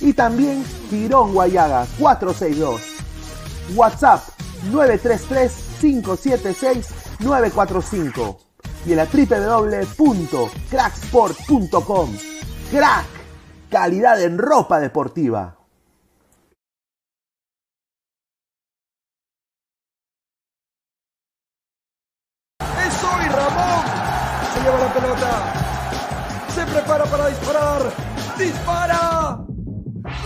y también Tirón Guayaga 462. WhatsApp 933-576-945 y en la. Crack, calidad en ropa deportiva. Se lleva la pelota. Se prepara para disparar. ¡Dispara!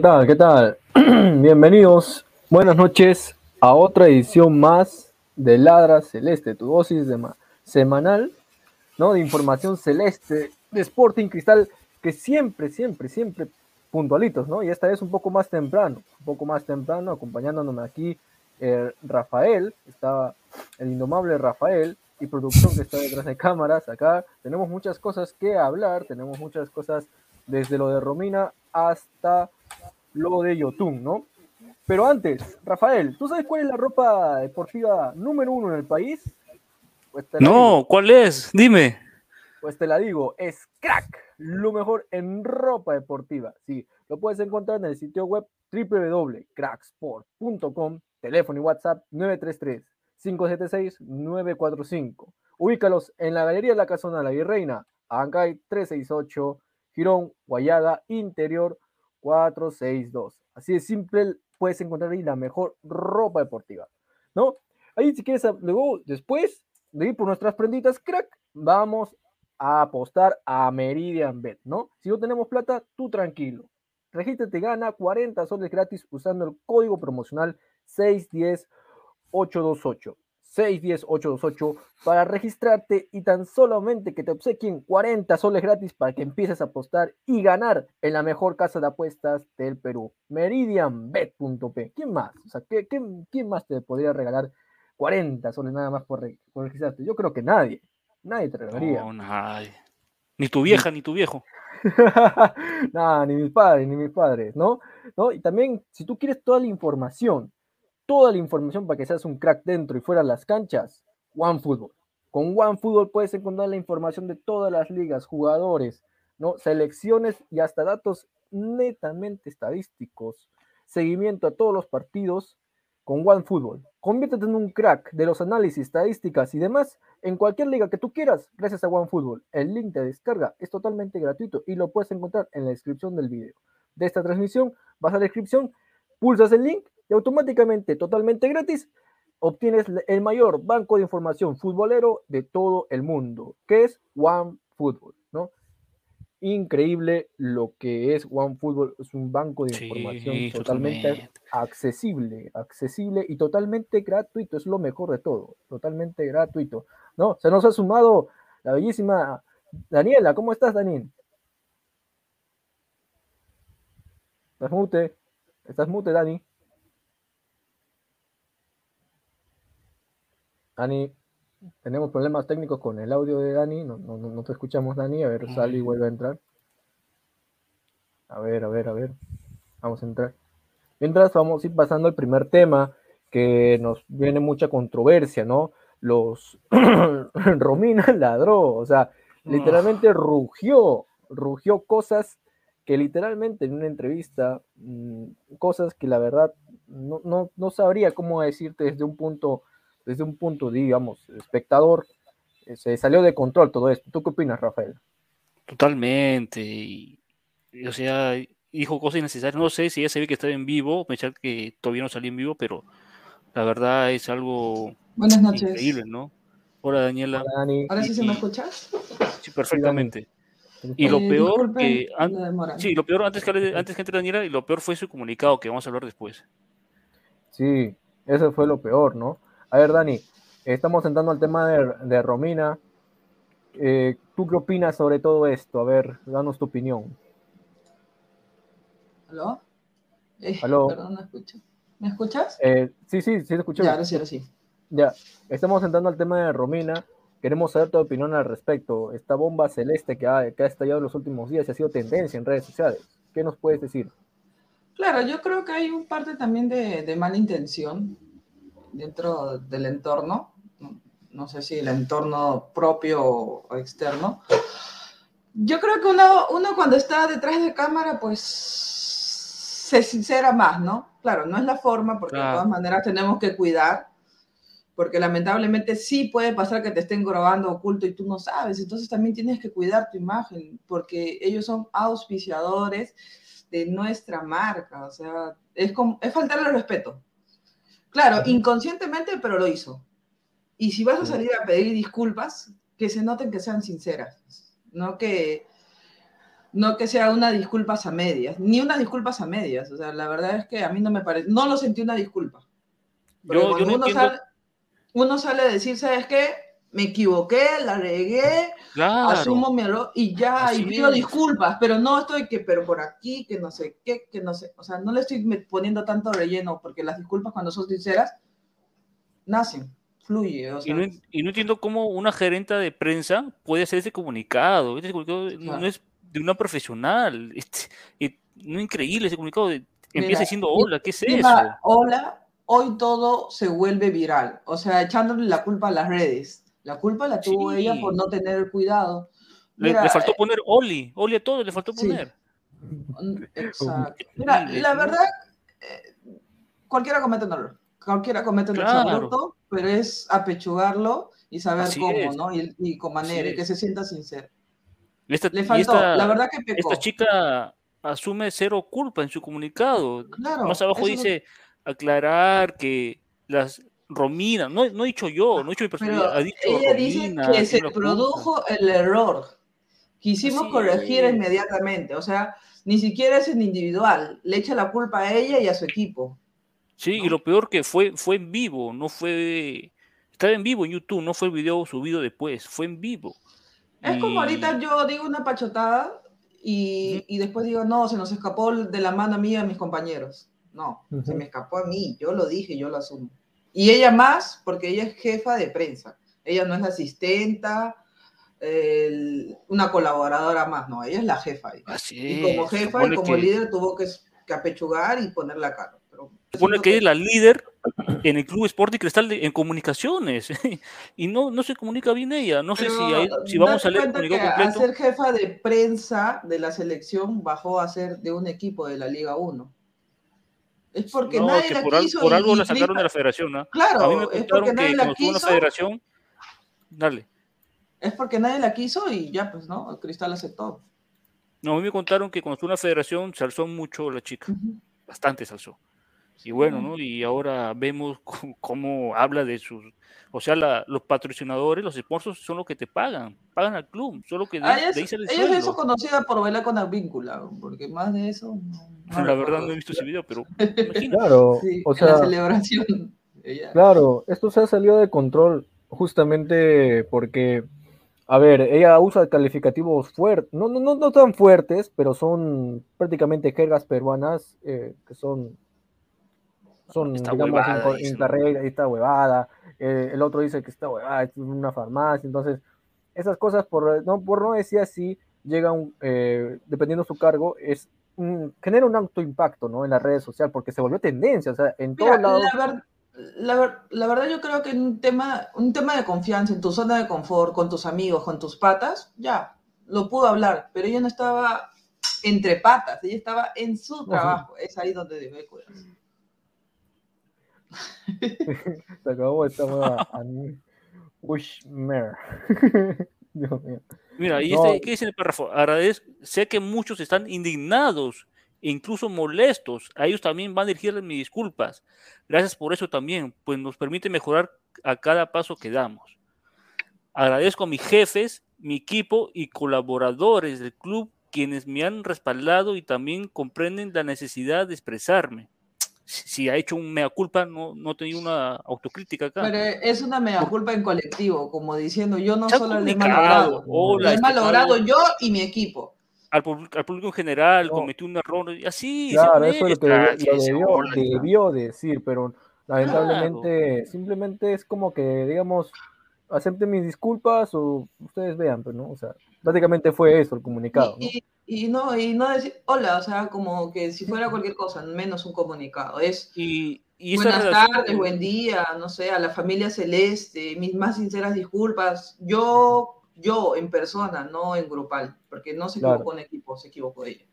¿Qué tal? ¿Qué tal? Bienvenidos, buenas noches a otra edición más de Ladra Celeste, tu dosis de semanal, ¿no? De información celeste, de Sporting Cristal, que siempre, siempre, siempre puntualitos, ¿no? Y esta vez un poco más temprano, un poco más temprano, acompañándonos aquí eh, Rafael, estaba el indomable Rafael y producción que está detrás de cámaras acá. Tenemos muchas cosas que hablar, tenemos muchas cosas desde lo de Romina hasta lo de Yotun, ¿no? Pero antes, Rafael, ¿tú sabes cuál es la ropa deportiva número uno en el país? Pues no, ¿cuál es? Dime. Pues te la digo, es crack, lo mejor en ropa deportiva. Sí, lo puedes encontrar en el sitio web www.cracksport.com, teléfono y WhatsApp 933-576-945. Ubícalos en la Galería de la Casona La Virreina, Ancay 368, Girón, Guayaga, Interior 462. Así de simple, puedes encontrar ahí la mejor ropa deportiva, ¿no? Ahí si quieres, luego, después de ir por nuestras prenditas, crack, vamos a apostar a Meridian Bet, ¿no? Si no tenemos plata, tú tranquilo. Regístrate, gana 40 soles gratis usando el código promocional 610828. 610-828 para registrarte y tan solamente que te obsequien 40 soles gratis para que empieces a apostar y ganar en la mejor casa de apuestas del Perú, meridianbet.p. ¿Quién más? O sea, quién más te podría regalar 40 soles nada más por, registrarte? Yo creo que nadie. Nadie te regalaría. No, nadie. Ni tu vieja, ni tu viejo. Nada, ni mis padres, ni mis padres, ¿no? ¿no? Y también, si tú quieres toda la información toda la información para que seas un crack dentro y fuera de las canchas, OneFootball. Con OneFootball puedes encontrar la información de todas las ligas, jugadores, ¿no? selecciones y hasta datos netamente estadísticos. Seguimiento a todos los partidos con OneFootball. Conviértete en un crack de los análisis, estadísticas y demás en cualquier liga que tú quieras gracias a OneFootball. El link de descarga es totalmente gratuito y lo puedes encontrar en la descripción del video. De esta transmisión, vas a la descripción, pulsas el link y automáticamente, totalmente gratis, obtienes el mayor banco de información futbolero de todo el mundo, que es OneFootball, ¿no? Increíble lo que es OneFootball, es un banco de información totalmente accesible, accesible y totalmente gratuito, es lo mejor de todo, totalmente gratuito, ¿no? Se nos ha sumado la bellísima Daniela, ¿cómo estás, Daniel? Estás mute, estás mute, Dani. Dani, tenemos problemas técnicos con el audio de Dani, no, no, te escuchamos Dani, a ver, sale y vuelve a entrar. A ver, a ver, a ver, vamos a entrar. Mientras vamos a ir pasando al primer tema, que nos viene mucha controversia, ¿no? Los Romina ladró, o sea, literalmente rugió, rugió cosas que literalmente en una entrevista, mm, cosas que la verdad no, no, no sabría cómo decirte desde un punto desde un punto, digamos, espectador, eh, se salió de control todo esto. ¿Tú qué opinas, Rafael? Totalmente. Y, o sea, dijo cosas innecesarias. No sé si ya se ve que estaba en vivo, pensar que todavía no salió en vivo, pero la verdad es algo Buenas noches. increíble, ¿no? Hola, Daniela. ¿Ahora sí se me escucha? Sí, perfectamente. y lo eh, peor que sí, lo peor antes que antes que entre Daniela y lo peor fue su comunicado que vamos a hablar después. Sí, eso fue lo peor, ¿no? A ver, Dani, estamos entrando al tema de, Romina. Eh, ¿Tú qué opinas sobre todo esto? A ver, danos tu opinión. ¿Aló? Eh, ¿Aló? Perdón, no escucho. ¿Me escuchas? Eh, sí, sí, sí, te escucho. Ya, ahora sí, ahora sí. Ya, estamos entrando al tema de Romina. Queremos saber tu opinión al respecto. Esta bomba celeste que ha, que ha estallado en los últimos días y ha sido tendencia en redes sociales. ¿Qué nos puedes decir? Claro, yo creo que hay un parte también de, de mala intención dentro del entorno, no sé si el entorno propio o externo. Yo creo que uno, uno cuando está detrás de cámara, pues se sincera más, ¿no? Claro, no es la forma, porque de todas maneras tenemos que cuidar, porque lamentablemente sí puede pasar que te estén grabando oculto y tú no sabes, entonces también tienes que cuidar tu imagen, porque ellos son auspiciadores de nuestra marca, o sea, es, como, es faltarle el respeto, Claro, inconscientemente, pero lo hizo. Y si vas a salir a pedir disculpas, que se noten que sean sinceras, no que no que sea una disculpas a medias, ni unas disculpas a medias. O sea, la verdad es que a mí no me parece, no lo sentí una disculpa. Yo- yo cuando no uno, entiendo- sale, uno sale a decir, ¿sabes qué? Me equivoqué, la regué, Claro. asumo mi error y ya, Así y pido es. disculpas, pero no estoy que, pero por aquí, que no sé qué, que no sé, o sea, no le estoy poniendo tanto relleno, porque las disculpas cuando son sinceras, nacen, fluye, o Y sea, no, y no entiendo cómo una gerenta de prensa puede hacer ese comunicado. Este comunicado no- Claro. no es de una profesional. Y no increíble ese comunicado. de- empieza diciendo, hola, ¿qué es eso? Hola, hoy todo se vuelve viral, o sea, echándole la culpa a las redes. La culpa la tuvo Sí. ella por no tener cuidado. Le, Mira, le faltó eh, poner Oli. Oli a todo le faltó poner. Exacto. Mira, la verdad, eh, cualquiera comete un error. Cualquiera comete un Claro. exabrupto, pero es apechugarlo y saber Así cómo, es. ¿no? Y, y con manera, y que se sienta sincero. Esta, Le faltó, esta- la verdad que pecó. esta chica asume cero culpa en su comunicado. Claro, Más abajo dice aclarar que las Romina, no, no he dicho yo, no he dicho mi Pero personalidad, ha dicho ella dice que se produjo el error. Quisimos Así corregir inmediatamente, o sea, ni siquiera es en individual, le echa la culpa a ella y a su equipo. Sí, y lo peor que fue, fue en vivo, no fue, estaba en vivo en YouTube, no fue el video subido después, fue en vivo. Es como ahorita yo digo una pachotada y, y después digo, no, se nos escapó de la mano mía a mis compañeros. No, se me escapó a mí, yo lo dije, yo lo asumo. Y ella más, porque ella es jefa de prensa. Ella no es la asistenta, el- una colaboradora más, no, ella es la jefa. ahí. Así Y como jefa y como que- líder tuvo que, que apechugar y poner la cara. Pero supone que es la líder en el Club Sport y Cristal de- en comunicaciones y no, no se comunica bien ella. No sé si, Pero hay- si vamos a leer que a completo. ser jefa de prensa de la selección bajó a ser de un equipo de la Liga 1. Es porque No, nadie que la por, al- quiso por algo la sacaron de la federación. ¿ah? Claro, a mí me contaron que estuvo en la quiso. federación, dale. Es porque nadie la quiso y ya, pues, ¿no? Cristal aceptó. No, a mí me contaron que cuando estuvo en la federación se alzó mucho la chica, bastante se alzó. Y bueno, ¿no? Y ahora vemos cómo, cómo habla de sus, o sea, la- los patrocinadores, los sponsors son los que te pagan, pagan al club, solo que de, Ah, ella de ahí es, conocida por bailar con Advíncula, porque más de eso. No, no La verdad no he visto ese video, pero. Claro, Sí, o en la sea, celebración. Ella- Claro, esto se ha salido de control justamente porque, a ver, ella usa calificativos fuertes, no, no, no, no tan fuertes, pero son prácticamente jergas peruanas eh, que son, son Esta digamos, esta huevada, eh, el otro dice que esta huevada es una farmacia, entonces, esas cosas, por no, por no decir así, llegan, eh, dependiendo de su cargo, es un- genera un alto impacto, ¿no? En las redes sociales, porque se volvió tendencia, o sea, en Mira, todos lados. la, ver- la ver- la verdad yo creo que en un tema, un tema de confianza, en tu zona de confort, con tus amigos, con tus patas, ya, lo pudo hablar, pero ella no estaba entre patas, ella estaba en su trabajo, es ahí donde debe cuidarse. Se acabó esta nueva. Dios mío. Mira, y No. este, ¿qué dice el párrafo? Agradez- sé que muchos están indignados e incluso molestos. A ellos también van a dirigirles mis disculpas. Gracias por eso también, pues nos permite mejorar a cada paso que damos. Agradezco a mis jefes, mi equipo y colaboradores del club quienes me han respaldado y también comprenden la necesidad de expresarme. Si ha hecho un mea culpa, no, no tenido una autocrítica acá. Pero es una mea culpa en colectivo, como diciendo, yo no solo le he malogrado, hola, le he este malogrado yo y mi equipo. al, público, al público en general, No. cometió un error, y así, Claro, eso es lo que debió, lo debió, hola, debió decir, pero lamentablemente simplemente es como que, digamos, acepten mis disculpas o ustedes vean, pero no, o sea, prácticamente fue eso el comunicado, ¿no? Y, y, y no, y no decir hola, o sea, como que si fuera cualquier cosa, menos un comunicado. Es Y, y buenas relación- tardes, buen día, no sé, a la familia celeste, mis más sinceras disculpas. Yo, yo en persona, no en grupal, porque no se Claro. equivocó en equipo, se equivocó ella.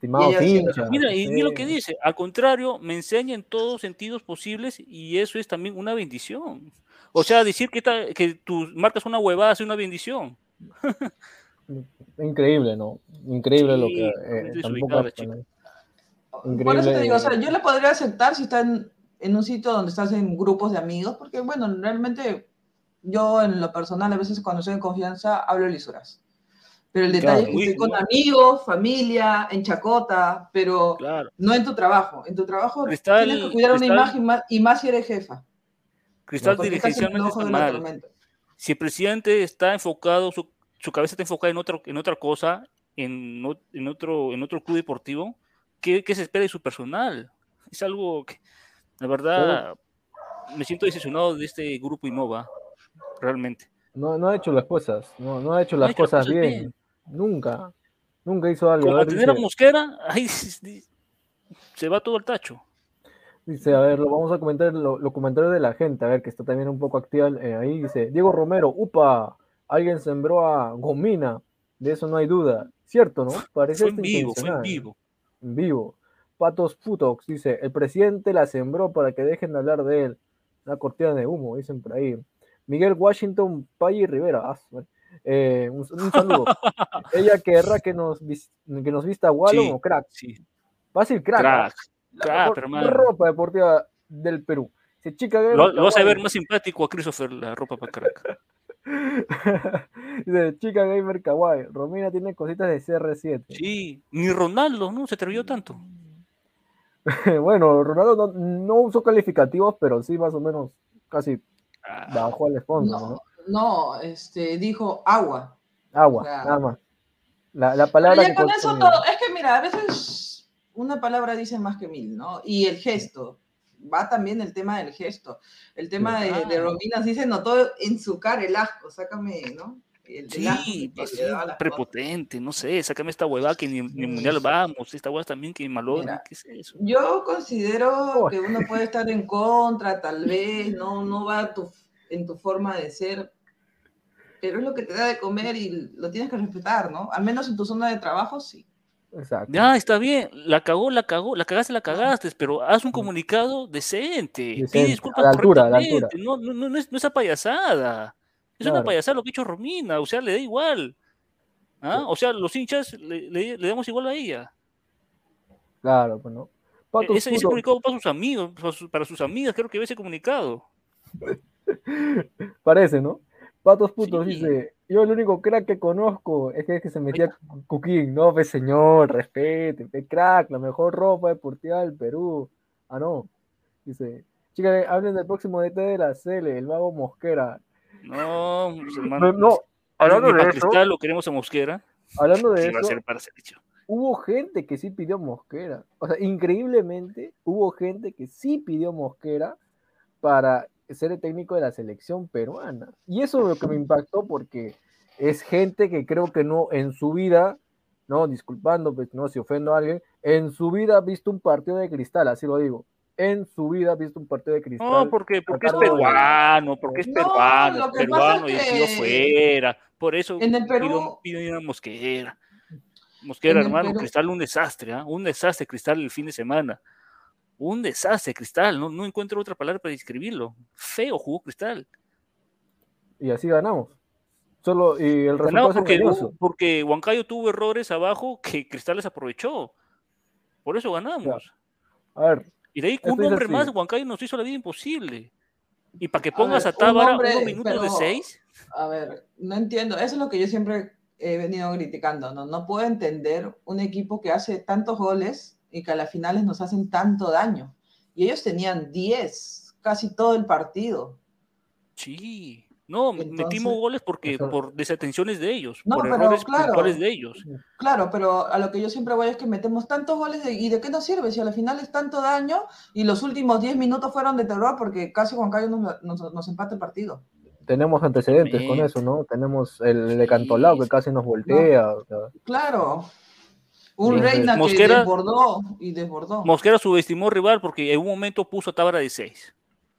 Siempre- hinchas. Mira, y, y lo sí. que dice, al contrario, me enseña en todos sentidos posibles y eso es también una bendición. O sea, decir que, ta- que tus marcas una huevada es una bendición. Increíble, ¿no? Increíble lo Sí, que... totalmente eh, tampoco. ¿no? Por Increíble. eso te digo, o sea, yo le podría aceptar si está en, en un sitio donde estás en grupos de amigos, porque bueno, realmente yo en lo personal a veces cuando estoy en confianza hablo lisuras. Pero el detalle Claro, es que estoy con no. amigos, familia, en chacota, pero Claro. no en tu trabajo. En tu trabajo Cristal- tienes que cuidar una Cristal- imagen más, y más si eres jefa. Cristal el dirigencialmente está mal. Si el presidente está enfocado, su, su cabeza está enfocada en otra, en otra cosa, en, otro, en otro club deportivo, ¿qué, qué se espera de su personal? Es algo que, la verdad, me siento decepcionado de este grupo Innova, realmente. No, no ha hecho las cosas, no, no ha hecho No las hecho cosas cosas bien. bien. Nunca. Nunca hizo algo. Como tener a Mosquera, ahí se va todo el tacho. Dice, a ver, lo vamos a comentar lo- los comentarios de la gente, a ver, que está también un poco activa eh, ahí. Dice, Diego Romero, upa, alguien sembró a Gomina, de eso no hay duda. Cierto, ¿no? Parece Fue en vivo, fue en vivo. En vivo. Patos Putox dice, el presidente la sembró para que dejen de hablar de él. Una cortina de humo, dicen por ahí. Miguel Washington Paye Rivera, ah. Eh, un, un saludo. Ella querrá que nos, que nos vista Wallon Sí. o crack. Sí, Fácil crack. crack. La crack, mejor hermano. ropa deportiva del Perú. Chica Lo, lo vas a ver más simpático a Christopher, la ropa para crack. Dice, chica gamer kawaii. Romina tiene cositas de CR7. Sí, ni Ronaldo, ¿no? Se atrevió tanto. bueno, Ronaldo no, no usó calificativos, pero sí más o menos casi Ah, bajó al fondo, ¿no? No, no, este, dijo agua. Agua, nada más. La, la Pero palabra ya que con eso consumió. todo, es que mira, a veces una palabra dice más que mil, ¿no? Y el gesto, va también el tema del gesto. El tema de, de. Romina sí se notó en su cara el asco, sácame, ¿no? El, el asco Sí, que así, le daba a las cosas. prepotente, no sé, sácame esta huevada que ni, ni mundial vamos, esta huevada también que malona, Mira, ¿qué es eso? Yo considero que uno puede estar en contra, tal vez, no, no va tu- en tu forma de ser, pero es lo que te da de comer y lo tienes que respetar, ¿no? Al menos en tu zona de trabajo, sí. Exacto. Ya, está bien, la cagó, la cagó, la cagaste, la cagaste, pero haz un comunicado decente, Decente, pide a disculpas la altura, a la correctamente, no, no, no, no es, no esa payasada, es una payasada lo que ha hecho Romina, o sea, le da igual, ¿ah? o sea, los hinchas le, le- le damos igual a ella, Claro, pues no. Patos E-, ese, ese comunicado para sus amigos, para sus, para sus amigas, creo que ve ese comunicado. Parece, ¿no? Patos Putos Sí. dice, yo el único crack que conozco es que, es que se metía Cuquín, no, pues señor, respete, pe crack, la mejor ropa deportiva del Perú. Ah, no. Dice, chicas, hablen del próximo DT de la Cele, el vago Mosquera. No, pues, No, hermano, no, hablando de eso, Cristal lo queremos a Mosquera, hablando de ¿qué va a eso, ser para selección? hubo gente que sí pidió Mosquera. O sea, increíblemente, hubo gente que sí pidió Mosquera para ser el técnico de la selección peruana. Y eso es lo que me impactó porque es gente que creo que no en su vida, no, disculpando, pues no, si ofendo a alguien, en su vida ha visto un partido de cristal, así lo digo. En su vida ha visto un partido de cristal. No, porque, porque es peruano, porque es No, peruano, peruano y nacido que fuera. Por eso en el pido, Perú- pido a Mosquera. Mosquera, hermano, Perú- Cristal un desastre, ¿ah? un desastre Cristal el fin de semana. Un desastre Cristal, no, no encuentro otra palabra para describirlo. Feo jugó Cristal. Y así ganamos. Solo, y el resultado porque, engañoso. porque Huancayo tuvo errores abajo que Cristal les aprovechó. Por eso ganamos. A ver, Y de ahí un hombre más, Huancayo nos hizo la vida imposible. Y para que A pongas ver, a un Tábara hombre, unos minutos de seis, A ver, no entiendo, eso es lo que yo siempre he venido criticando, ¿no? No puedo entender un equipo que hace tantos goles y que a las finales nos hacen tanto daño. Y ellos tenían 10, casi todo el partido. Sí, no, Entonces, metimos goles porque eso- por desatenciones de ellos, No, por pero errores claro. puntuales de ellos. Claro, pero a lo que yo siempre voy es que metemos tantos goles de- y de qué nos sirve si a la final es tanto daño y los últimos 10 minutos fueron de terror porque casi Juan Carlos nos, nos, nos empata el partido. tenemos antecedentes con eso, ¿no? Tenemos el de Cantolao que casi nos voltea. o sea, Claro. Un Sí, Reina Mosquera- que desbordó y desbordó. Mosquera subestimó al rival porque en un momento puso a Tábara de seis.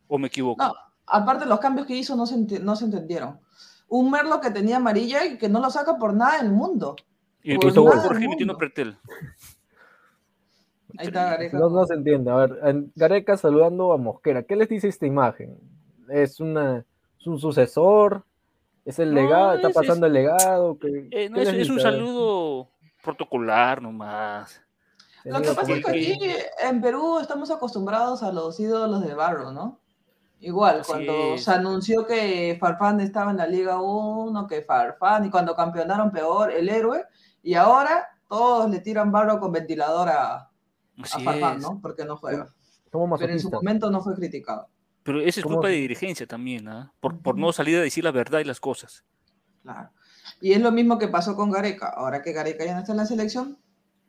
¿O me equivoco? No, aparte los cambios que hizo no se, no se entendieron. Un Merlo que tenía amarilla y que no lo saca por nada del mundo. y por empezó del metiendo mundo. Pretel. Ahí está Gareca. No, no se entiende. A ver, Gareca saludando a Mosquera. ¿Qué les dice esta imagen? ¿Es, una, es un sucesor? ¿Es el No, legado? ¿Está es- pasando el legado? ¿Qué, Eh, no, qué es, un saludo protocolar nomás. Lo que pasa es que aquí en Perú estamos acostumbrados a los ídolos de barro, ¿no? Igual, Así cuando es. se anunció que Farfán estaba en la Liga 1, que Farfán, y cuando campeonaron peor, el héroe, y ahora todos le tiran barro con ventilador a, Farfán, es. ¿no? Porque no juega. Pero en su momento no fue criticado. Pero eso es ¿Cómo culpa de dirigencia también, ¿ah? por, por no salir a decir la verdad y las cosas. Claro. Y es lo mismo que pasó con Gareca. Ahora que Gareca ya no está en la selección,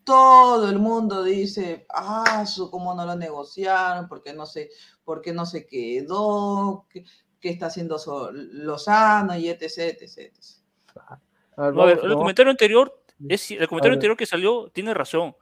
todo el mundo dice, ah, su, cómo no lo negociaron, por qué no se, por qué no se quedó, qué, qué está haciendo So- Lozano y etc, etc, etc. A ver, No, a el vamos- comentario anterior, es, el comentario anterior que salió tiene razón,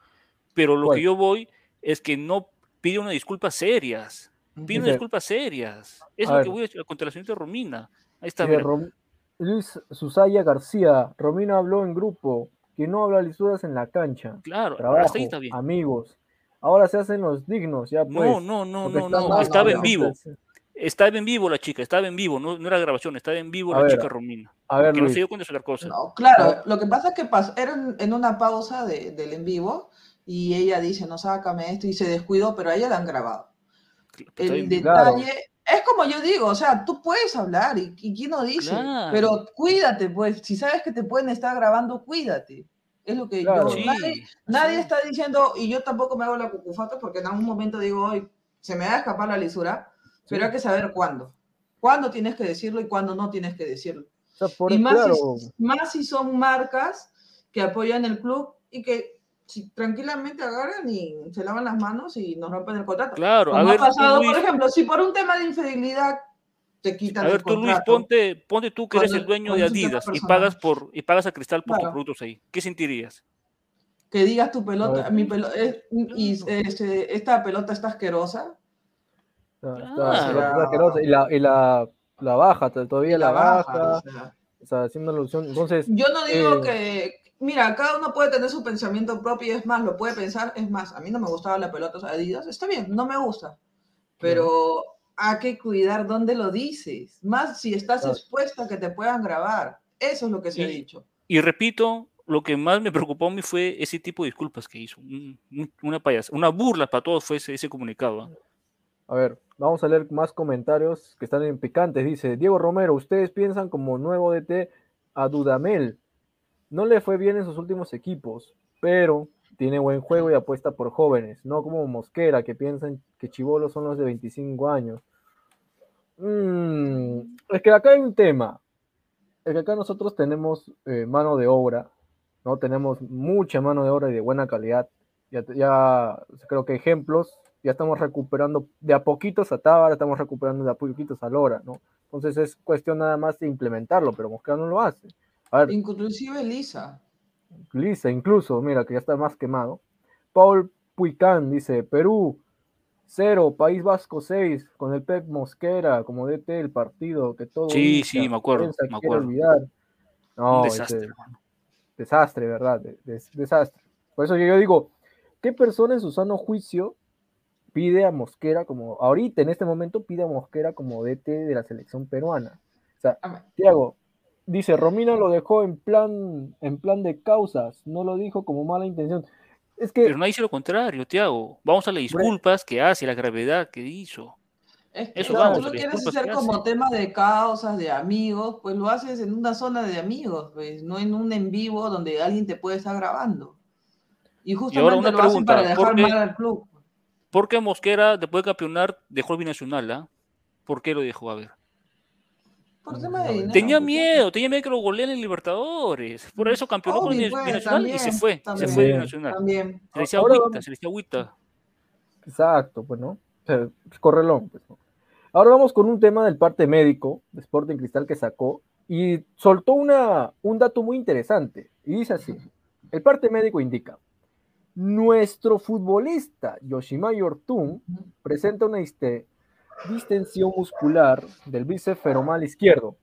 pero lo que yo voy es que no pide una disculpa serias, pide una disculpas serias. Es A lo ver. que voy a decir contra la señorita Romina. Ahí está, Dice mira. Rom- Luis Susaya García, Romina habló en grupo, que no habla lisuras en la cancha. Claro, Trabajo, ahí está bien. amigos. Ahora se hacen los dignos, ya pues. No, no, no, no, no, mal, estaba en ya. vivo. Estaba en vivo la chica, estaba en vivo, no, no era grabación, estaba en vivo A la ver, chica Romina. A ver, Que no se dio cuenta de otra cosa. No, claro, lo que pasa es que pas- era en, en una pausa de- del en vivo y ella dice, no, sácame esto y se descuidó, pero a ella la han grabado. El bien. Claro. Es como yo digo, o sea, tú puedes hablar y, y quién no dice, Claro. pero cuídate, pues, si sabes que te pueden estar grabando, cuídate. Es lo que Claro. yo, Sí, nadie, nadie sí. está diciendo, y yo tampoco me hago la cucufata porque en algún momento digo, hoy se me va a escapar la lisura, pero hay que saber cuándo. Cuándo tienes que decirlo y cuándo no tienes que decirlo. o sea, por y más, claro, si, más si son marcas que apoyan el club y que si tranquilamente agarran y se lavan las manos y nos rompen el contrato. Claro, a ver, ha pasado, Luis, por ejemplo, si por un tema de infidelidad te quitan a ver, el tú Luis, contrato. ponte, ponte tú que eres el dueño de Adidas y pagas por y pagas a Cristal por tus productos ahí. ¿Qué sentirías? que digas tu pelota, ver. mi pelo- es- y este, esta pelota está asquerosa. está- está- Claro. está asqueroso, y la, y la, la baja, todavía la, baja, o sea. o sea, haciendo alusión. Entonces, Yo no digo Eh, que, mira, cada uno puede tener su pensamiento propio y es más, lo puede pensar, es más, a mí no me gustaba la pelota Adidas, está bien, no me gusta, pero hay que cuidar dónde lo dices, más si estás Claro. expuesta a que te puedan grabar, eso es lo que se ha dicho. Y repito, lo que más me preocupó a mí fue ese tipo de disculpas que hizo. Un- un- una payas, una burla para todos fue ese, ese comunicado. ¿ah? a ver, vamos a leer más comentarios que están en picantes. Dice Diego Romero, ustedes piensan como nuevo DT a Dudamel. No le fue bien en sus últimos equipos, pero tiene buen juego y apuesta por jóvenes, no como Mosquera, que piensan que Chivolos son los de 25 años. Mm, es que acá hay un tema. Es que acá nosotros tenemos eh, mano de obra, ¿no? Tenemos mucha mano de obra y de buena calidad. Ya, ya creo que ejemplos, ya estamos recuperando de a poquitos a Tábara, estamos recuperando de a poquitos a Lora, ¿no? Entonces es cuestión nada más de implementarlo, pero Mosquera no lo hace. A ver, Inclusive Lisa. Lisa, incluso, mira, que ya está más quemado. Paul Puicán dice, Perú, 0, País Vasco 6, con el Pep Mosquera como DT del partido, que todo Sí, sí, me acuerdo, me acuerdo. olvidar. No, un dice, desastre. desastre, ¿verdad? De- des- desastre. Por eso yo digo, ¿qué persona en su sano juicio pide a Mosquera como, ahorita en este momento pide a Mosquera como DT de la selección peruana? O sea, Tiago, dice, Romina lo dejó en plan, en plan de causas, no lo dijo como mala intención. Es que, Pero no dice lo contrario, Tiago. Vamos a las disculpas que hace, la gravedad que hizo. Es que Eso si vamos, tú lo quieres hacer como hace. tema de causas, de amigos, pues lo haces en una zona de amigos, pues, no en un en vivo donde alguien te puede estar grabando. Y justamente una lo hacen pregunta, para dejar ¿por qué- mal al club. ¿Por qué Mosquera, después de campeonar, dejó el binacional? ¿ah? ¿Por qué lo dejó? A ver. Por tema de dinero. Tenía pues, miedo, tenía miedo que lo goleen en Libertadores. Por eso campeonó con el pues, binacional y se también, fue. Se fue de binacional. También. Se le decía Ahora agüita, se le decía agüita. exacto, pues, ¿no? Correlón, pues, ¿no? Ahora vamos con un tema del parte médico de Sporting Cristal que sacó y soltó una, un dato muy interesante. Y dice así, el parte médico indica, nuestro futbolista Yoshimar Ortun presenta una distensión muscular del bíceps femoral izquierdo.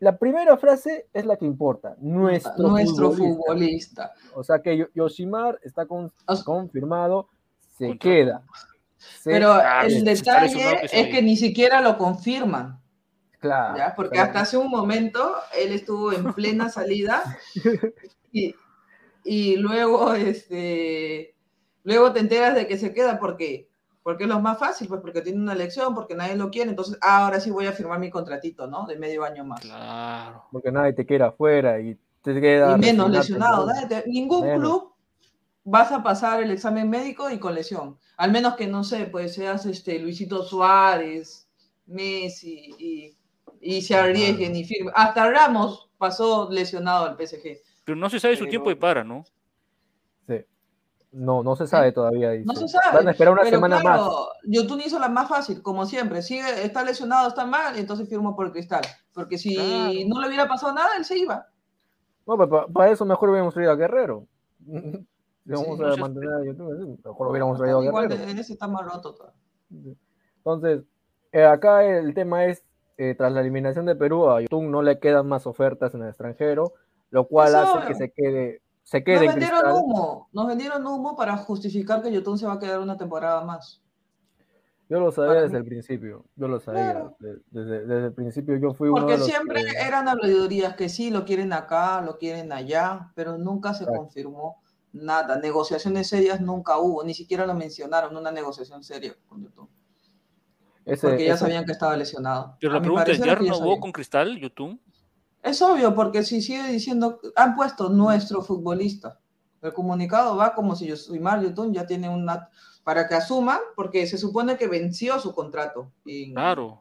La primera frase es la que importa, nuestro, Nuestro futbolista. futbolista. O sea que Yo- Yoshimar está con- O sea- confirmado, se queda. Se- Pero Ah, el lesionado detalle que es que ni siquiera lo confirman, claro, ¿ya? Porque claro. hasta hace un momento él estuvo en plena salida y, y luego, este, luego te enteras de que se queda porque Porque es lo más fácil, pues porque tiene una elección, porque nadie lo quiere, entonces ah, ahora sí voy a firmar mi contratito, ¿no? De medio año más. Claro. Porque nadie te quiere afuera y te queda. Y menos lesionado. nadie te- ningún Menos. club vas a pasar el examen médico y con lesión. Al menos que, no sé, pues seas este Luisito Suárez, Messi y, y se arriesguen y firmen. Hasta Ramos pasó lesionado al PSG. Pero no se sabe su Pero- tiempo de para, ¿no? Sí. No, no se sabe todavía. No dice. se sabe. Van a esperar una pero semana más. claro, Yotun hizo la más fácil, como siempre. Sigue, está lesionado, está mal, y entonces firmó por Cristal. Porque si Claro. no le hubiera pasado nada, él se iba. No, para eso mejor hubiéramos traído a Guerrero. Si vamos Sí, a no mantener a YouTube, mejor hubiéramos traído a Igual Guerrero. de- ese está más roto. todavía. Entonces, eh, acá el tema es, eh, tras la eliminación de Perú, a YouTube no le quedan más ofertas en el extranjero, lo cual hace que se quede, se Nos quede en vendieron Cristal. humo, nos vendieron humo para justificar que Yotun se va a quedar una temporada más. Yo lo sabía Para desde mí. el principio, yo lo sabía. Claro. Desde, desde el principio yo fui uno Porque de los siempre que- eran habladurías que sí, lo quieren acá, lo quieren allá, pero nunca se confirmó nada. Negociaciones serias nunca hubo, ni siquiera lo mencionaron, una negociación seria con Yotun. ese- Porque ya ese- sabían que estaba lesionado. Pero A la pregunta es, ¿ya renovó con Cristal, YouTube? Es obvio, porque si sigue diciendo, han puesto nuestro futbolista. El comunicado va como si Yosimar Yotun ya tiene una para que asuman, porque se supone que venció su contrato. en- Claro.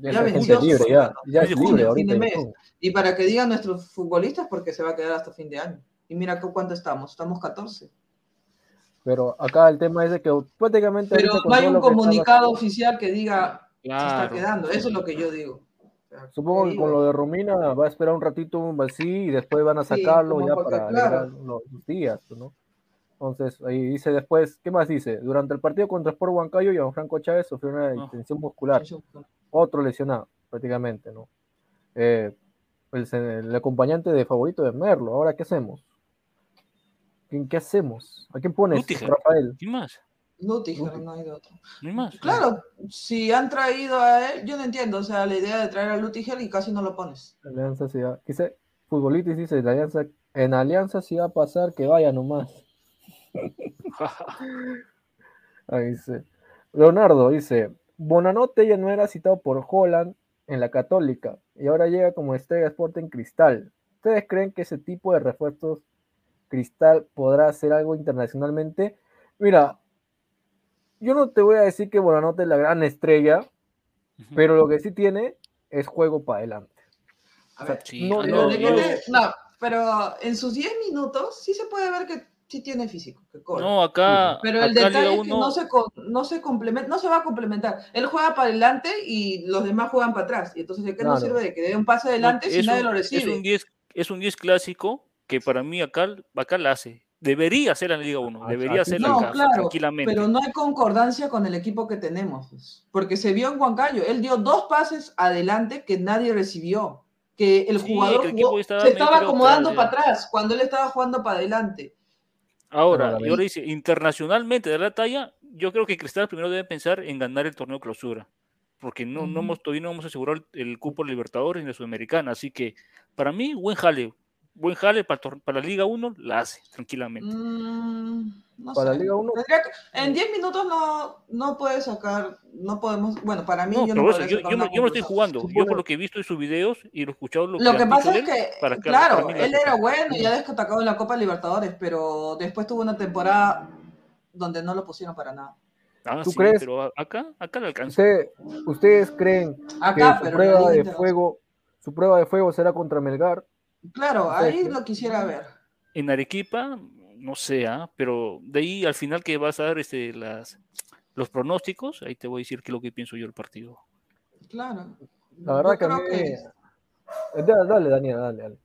ya venció su ya, contrato. ya es Fin de libre ahorita. de YouTube. Y para que digan nuestros futbolistas, porque se va a quedar hasta fin de año. Y mira cu- cuánto estamos, estamos 14. Pero acá el tema es de que prácticamente Pero no hay un comunicado oficial que diga se está Claro. quedando. Eso es lo que yo digo. Supongo que con lo de Romina va a esperar un ratito así y después van a sacarlo ya para claro. los, días, ¿no? Entonces, ahí dice después, ¿qué más dice? Durante el partido contra Sport Huancayo, Gianfranco Chávez sufrió una distensión muscular, otro lesionado, prácticamente, ¿no? Eh, el, el acompañante de favorito de Merlo, ¿ahora qué hacemos? ¿Quién- ¿Qué hacemos? ¿A quién pones, Lutiger. Rafael? ¿Quién más? No, dijeron, no hay de otro. No hay más. Claro, si han traído a él, yo no entiendo, o sea, la idea de traer a Lutiger y casi no lo pones. Alianza Ciudad. Dice, futbolitis dice, la alianza, en Alianza sí va a pasar que vaya nomás. Ahí dice. Leonardo dice, Bonanote ya no era citado por Holland en la Católica y ahora llega como estrella Sporting Cristal. ¿Ustedes creen que ese tipo de refuerzos Cristal podrá hacer algo internacionalmente? Mira, yo no te voy a decir que Bonanote es la gran estrella, pero lo que sí tiene es juego para adelante. A O sea, ver, Sí, no- pero, no, no, en sus 10 minutos sí se puede ver que sí tiene físico, que corre. No, acá. Pero el acá detalle es que Uno- no se, co- no, se complementa, no se va a complementar. Él juega para adelante y los demás juegan para atrás. Y entonces, ¿de qué nos sirve de que dé un pase adelante si es nadie un- lo recibe? Es un 10 es un 10 clásico que para mí acá, acá la hace. Debería ser en la Liga 1. Ah, Debería aquí ser. No, acá, claro, tranquilamente. pero no hay concordancia con el equipo que tenemos. pues. Porque se vio en Huancayo. Él dio dos pases adelante que nadie recibió. Que el Sí, jugador que el equipo jugó- estaba se estaba acomodando atrás, para atrás cuando él estaba jugando para adelante. Ahora, Pero la y ahora dice, internacionalmente de la talla, yo creo que Cristal primero debe pensar en ganar el torneo clausura. Porque no, no hemos, todavía no hemos asegurado el, el cupo Libertadores ni de Sudamericana. Así que, para mí, buen jale. Buen jale para, la Liga 1, la hace tranquilamente. Mm, no Para sé. Liga uno. Tendría que- en 10 minutos no, no puedes sacar, no podemos, bueno, para mí No, yo no eso, yo, sacar yo yo no estoy jugando. Yo por lo que he visto en sus videos y lo he escuchado lo, Lo que pasa es que, para que- claro, para él era bueno y ha destacado en la Copa Libertadores, pero después tuvo una temporada donde no lo pusieron para nada. Ah, ¿Tú sí, crees? pero acá, acá le alcanza. ¿Usted- ¿Ustedes creen Acá, que su prueba de fuego, su prueba de fuego será contra Melgar? Claro, ¿Ustedes ahí lo quisiera ver. En Arequipa, no sé, ¿ah? pero de ahí al final que vas a dar este, las, los pronósticos, ahí te voy a decir qué es lo que pienso yo del partido. Claro. La verdad Yo que a mí... creo que- Eh, Dale, dale, Daniel, dale, dale.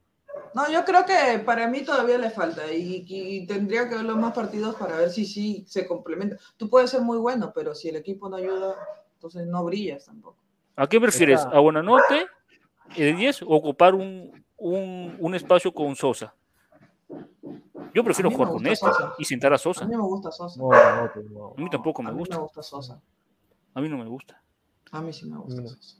No, yo creo que para mí todavía le falta y, y tendría que ver los más partidos para ver si sí se complementa. Tú puedes ser muy bueno, pero si el equipo no ayuda, entonces no brillas tampoco. ¿A qué prefieres? ¿A Buenanote de 10 o ocupar un, un, un espacio con Sosa? Yo prefiero A jugar con gusta este Sosa. y sentar a A Sosa. mí me gusta Sosa. No, no, no, no. A mí tampoco me a mí gusta. me gusta Sosa. A mí no me gusta. A mí sí me gusta. Sosa.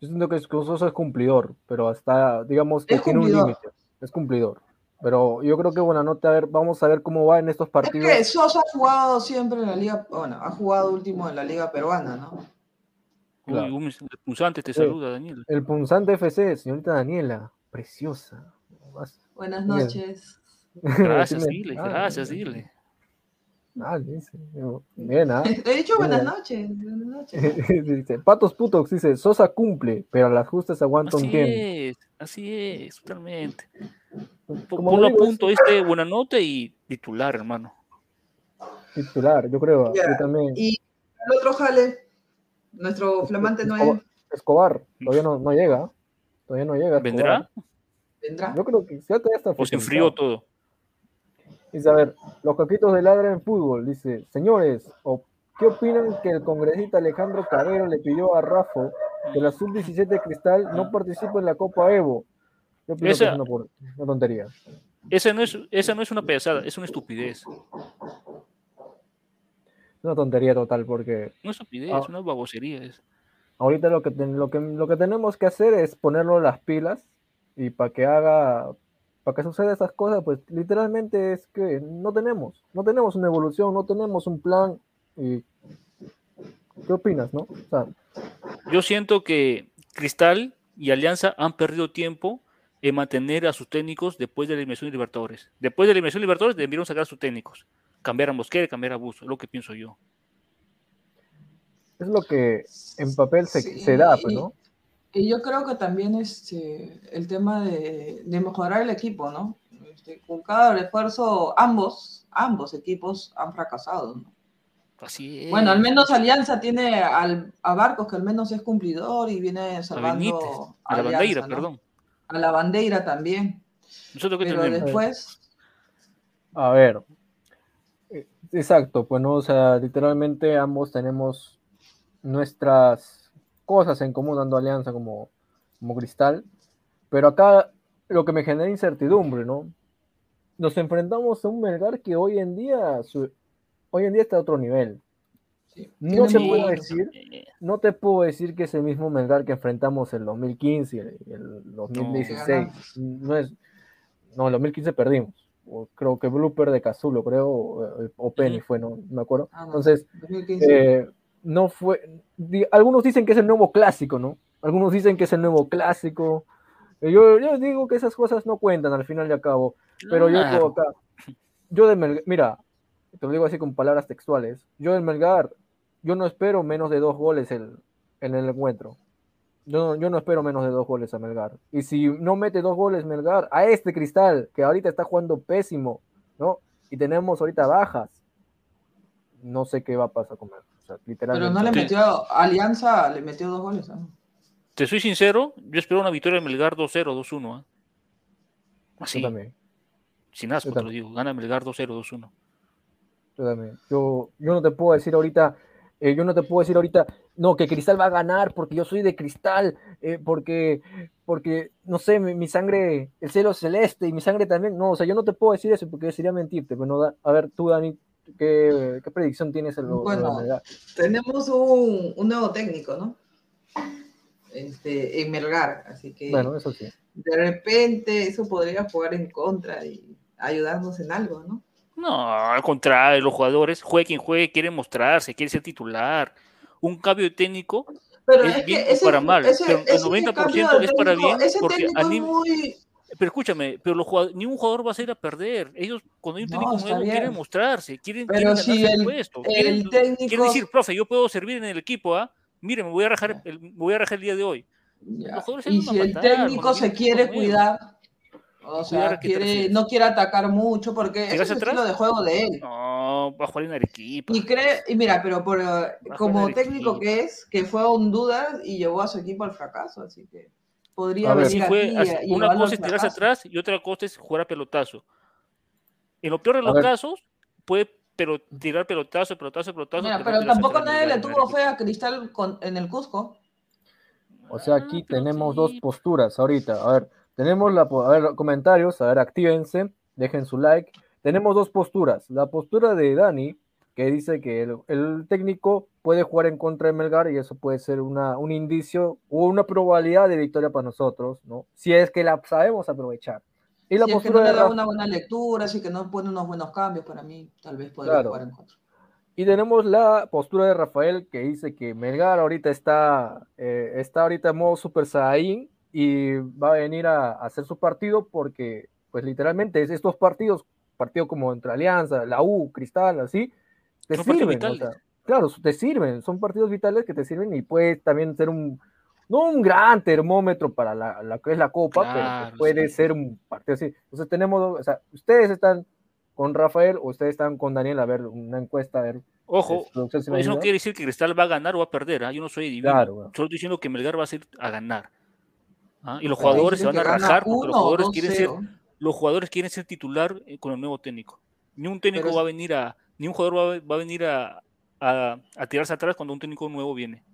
Yo siento que Sosa es cumplidor, pero hasta, digamos que Es tiene un límite. Es cumplidor. Pero yo creo que buena nota, a ver, vamos a ver cómo va en estos Es partidos. que Sosa ha jugado siempre en la liga, bueno, ha jugado último en la liga peruana, ¿no? Claro. Uy, un pulsante te Sí. saluda, Daniel. El punzante FC, señorita Daniela, preciosa. Vas- Buenas noches. Gracias, dile, Ah, gracias, dile. Ah, dice. Bien, ¿ah? He dicho buenas noches. Buenas noches. dice, Patos Putox dice, Sosa cumple, pero a las justas aguanta un Así tiempo. es, así es, totalmente. Ponlo a digo, es punto este buena nota y titular, hermano. titular, yo creo. Yo también. Y el otro jale, nuestro flamante no Escobar, Escobar, todavía no, no llega. Todavía no llega. Escobar. ¿Vendrá? vendrá. Yo creo que ya está ¿O se enfrió todo? Dice, a ver, los caquitos de ladra en fútbol. Dice, señores, o- ¿qué opinan que el congresista Alejandro Cabero le pidió a Rafa que la sub-17 Cristal no participe en la Copa Evo? Yo Esa- que es una, tontería. Esa no, es, esa no es una payasada, es una estupidez. Es una tontería total porque Una estupidez, Ah. una babosería. Es. ahorita lo que, ten- lo, que, lo que tenemos que hacer es ponerlo las pilas y para que haga, para que suceda esas cosas, pues literalmente es que no tenemos, no tenemos una evolución, no tenemos un plan. Y, ¿Qué opinas, no? O sea, Yo siento que Cristal y Alianza han perdido tiempo en mantener a sus técnicos después de la eliminación de Libertadores. Después de la eliminación de Libertadores debieron sacar a sus técnicos. Cambiar a Mosquera, cambiar a es lo que pienso yo. es lo que en papel se, Sí, se da, pues, y- ¿no? Y yo creo que también este, el tema de, de mejorar el equipo, ¿no? Este, con cada refuerzo, ambos, ambos equipos han fracasado, ¿no? Así es. Bueno, al menos Alianza tiene al, a Barcos, que al menos es cumplidor y viene a salvando Benítez, a la Alianza, bandeira, ¿no? perdón. A la bandeira también. Nosotros que Pero tenemos. después, A ver, exacto, pues no, o sea, literalmente ambos tenemos nuestras cosas en común dando alianza como, como cristal, pero acá lo que me genera incertidumbre, ¿no? Nos enfrentamos a un Melgar que hoy en día, su- hoy en día está a otro nivel. sí, No puede buenos- decir, no te puedo decir que es el mismo Melgar que enfrentamos el 2015 y el 2016. No, es, no, el 2015 perdimos. O creo que Blooper de Cazulo, creo, o, o Penny fue, no, no me acuerdo. Ah, Entonces, 2015. eh, no fue. di- algunos dicen que es el nuevo clásico, ¿no? Algunos dicen que es el nuevo clásico. Eh, Yo, yo digo que esas cosas no cuentan al final y al cabo. Pero yo digo acá, yo de Melgar, mira, te lo digo así con palabras textuales. Yo del Melgar, yo no espero menos de dos goles el- en el encuentro. Yo, no- yo no espero menos de dos goles a Melgar. Y si no mete dos goles Melgar, a este Cristal, que ahorita está jugando pésimo, ¿no? Y tenemos ahorita bajas, no sé qué va a pasar con Melgar. O sea, Pero no le metió, Alianza le metió dos goles. ¿no? Te soy sincero, yo espero una victoria de Melgar 2-0, 2-1. ¿ah? Yo Así, también. sin asco yo te lo digo. Gana Melgar 2-0, 2-1. Yo también. Yo, yo no te puedo decir ahorita, eh, yo no te puedo decir ahorita, no, que Cristal va a ganar porque yo soy de Cristal, eh, porque, porque, no sé, mi, mi sangre, el cielo celeste y mi sangre también. No, o sea, yo no te puedo decir eso porque sería mentirte. Pero no da- a ver, tú, Dani, ¿qué, qué predicción tienes en lo, Bueno? Tenemos un, un nuevo técnico, ¿no? Este, en Melgar, así que Bueno, eso sí. de repente eso podría jugar en contra y ayudarnos en algo, ¿no? No, al contrario, los jugadores, juegue quien juegue, quieren mostrarse, quiere ser titular. Un cambio de técnico, Pero Es es, bien que ese, para mal, ese- pero el ese 90% cambio de es para técnico- bien, porque técnico muy... pero escúchame, pero los jugadores, ni un jugador va a salir a perder. Ellos, cuando hay un No, técnico está nuevo, bien. quieren mostrarse, quieren, Pero quieren si el el- puesto. el quieren, técnico- quieren decir, profe, yo puedo servir en el equipo, ¿ah? Mire, me voy a rajar el, me voy a rajar el día de hoy. Y si el matar, técnico cuando se quiere técnico cuidar, o ¿Cuidar sea, quiere, no quiere atacar mucho porque ese es ¿Llegas el estilo de juego de él. No, va a jugar en Arequipa. Y cree, y mira, pero por, como técnico equipo. que es, que fue a Honduras y llevó a su equipo al fracaso, así que podría venir fue, aquí así- y una cosa es tirarse atrás y otra cosa es jugar a pelotazo. En lo peor de los casos, puede pero, tirar pelotazo, pelotazo, pelotazo. Mira, pero tampoco nadie le tuvo fe a Cristal con- en el Cusco. O sea, Ah, aquí pero tenemos sí. dos posturas ahorita. A ver, tenemos la, a ver, comentarios, a ver, actívense, dejen su like. Tenemos dos posturas. La postura de Dani, que dice que el, el técnico puede jugar en contra de Melgar y eso puede ser una, un indicio o una probabilidad de victoria para nosotros, ¿no? Si es que la sabemos aprovechar. Y la si es que postura no le da una buena lectura, así que no pone unos buenos cambios para mí, tal vez podría Claro. jugar en cuatro. Y tenemos la postura de Rafael que dice que Melgar ahorita está, eh, está ahorita en modo Super Saiyan y va a venir a, a hacer su partido porque, pues literalmente, es- estos partidos, partidos como entre Alianza, la U, Cristal, así, te Son sirven. o sea, claro, te sirven, son partidos vitales que te sirven y puede también ser un, no un gran termómetro para la, la que es la Copa, pero Claro, pues puede sí. ser un partido así. Entonces tenemos, o sea, ustedes están con Rafael o ustedes están con Daniel a ver una encuesta, a ver Ojo, si me eso no quiere decir que Cristal va a ganar o va a perder. ¿ah? Yo no soy divino. Claro, bueno. Solo estoy diciendo que Melgar va a ser a ganar. ¿Ah? Y los jugadores se van a rajar porque los jugadores quieren ser 2-0. los jugadores quieren ser titular eh, con el nuevo técnico. Ni un técnico Pero va a venir a, ni un jugador va a, va a venir a, a- a tirarse atrás cuando un técnico nuevo viene.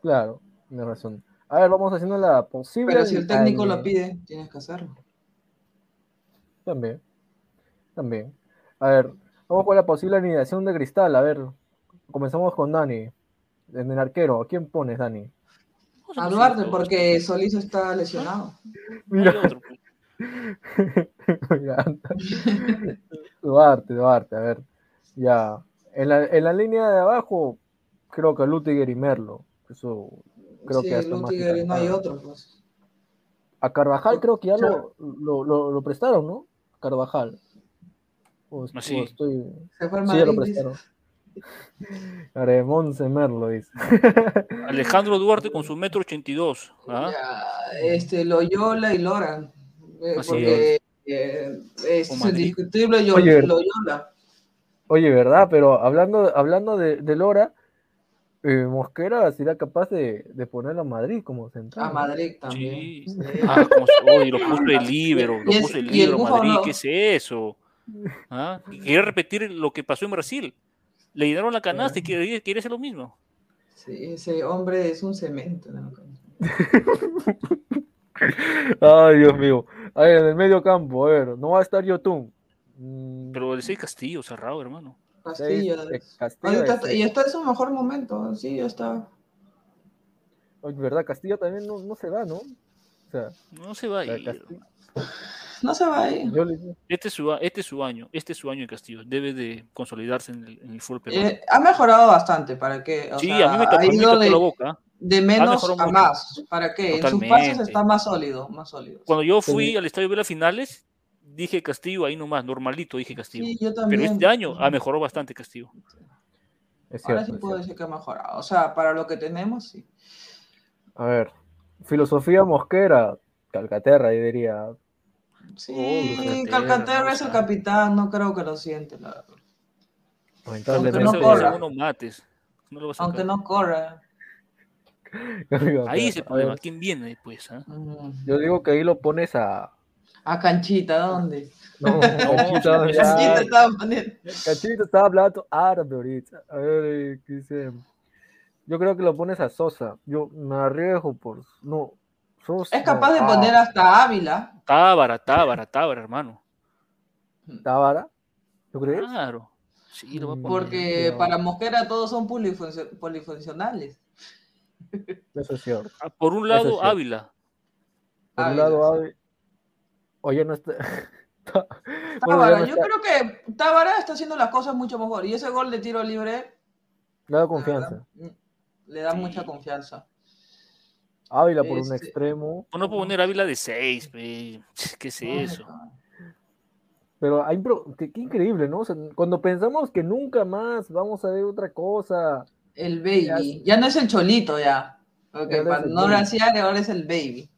Claro, tienes razón. A ver, vamos haciendo la posible. Pero si el técnico lo pide, tienes que hacerlo. También. También. A ver, vamos con la posible alineación de Cristal. A ver, comenzamos con Dani. En el arquero, ¿a quién pones, Dani? Vamos a Duarte, porque Solís está lesionado. no hay otro, pues. Mira, Duarte, Duarte, a ver. Ya. En la, en la línea de abajo, creo que Lutiger y Merlo. Eso creo sí, que ya está más Lutiger y no hay otro, pues. A Carvajal creo que ya lo, lo, lo- lo prestaron, ¿no? Carvajal. O, Ah, sí. o estoy... Se fue al Sí, ya lo Madrid, dice. Aremón Merlo dice. Alejandro Duarte con su metro 82. ¿ah? Ya, este, Loyola y Loran. eh, Así porque eh, es Con Madrid. indiscutible Yo- Oye. Loyola. Oye, ¿verdad? Pero hablando, hablando de, de Lora, eh, Mosquera será capaz de, de ponerlo a Madrid como central. A. Madrid también. Sí. Sí. Ah, como oye, lo puso el libero, lo es- puso el libero Madrid, no. ¿qué es eso? ¿Ah? Quiere repetir lo que pasó en Brasil. Le llenaron la canasta y quiere, quiere hacer lo mismo. Sí, ese hombre es un cemento. ¿no? Ay, Dios mío. A ver, en el medio campo, a ver, no va a estar Yotun. Mm, Pero seis Castillo cerrado, hermano. Castillo. seis, eh, es- Castillo está- y está en su mejor momento. Sí, ya está. Oye, ¿verdad? Castillo también no, no se va, ¿no? O sea, No se va a ir. No se va a ir. yo le- Este es, su, este es su año, este es su año en Castillo. Debe de consolidarse en el, en el fútbol peruano. Eh, ha mejorado bastante. ¿Para qué? O sí, sea, a mí me ha ido de, la boca. de menos a mucho. más. ¿Para qué? En sus Totalmente. está más sólido. Más sólido. Cuando yo fui Sí. al estadio de las finales, dije Castillo ahí nomás, normalito dije Castillo. Sí, yo Pero también. este año ha mejorado bastante Castillo. Es Ahora sí es puedo cierto. decir que ha mejorado. O sea, para lo que tenemos, sí. A ver, filosofía Mosquera, Calcaterra, yo diría. Sí, Calcaterra, Calcaterra es el capitán, no creo que lo siente, la verdad. Lamentablemente. no corra. mates. No lo. Aunque no corra. Ahí es el problema. ver, ¿Quién viene después? Mm. Yo digo que ahí lo pones a. A Canchita, ¿dónde? No, Canchita, ya. Canchita estaba poniendo. Cachito estaba hablando árabe ahorita. A ver, eh, ¿qué dice? Yo creo que lo pones a Sosa. Yo me arriesgo por. No. Es capaz de poner hasta Ávila. Tábara, Tábara, Tábara, hermano. ¿Tábara? ¿Tú crees? Claro. Sí, lo va a Mm, poner. Porque para Mosquera todos son polifuncio- polifuncionales. Eso es cierto. Ah, Por un es lado. Ávila. Por un lado, sí. Ávila. Oye, no está. Tábara, no yo está. creo que Tábara está haciendo las cosas mucho mejor. Y ese gol de tiro libre Le da confianza. verdad, le da Sí. mucha confianza. Ávila por un Este- extremo. No puedo poner Ávila de 6, ¿Qué es eso? Pero hay, qué, qué increíble, ¿no? O sea, cuando pensamos que nunca más vamos a ver otra cosa. El baby. Ya no es el cholito ya. Porque el no baby. graciar ahora es el baby.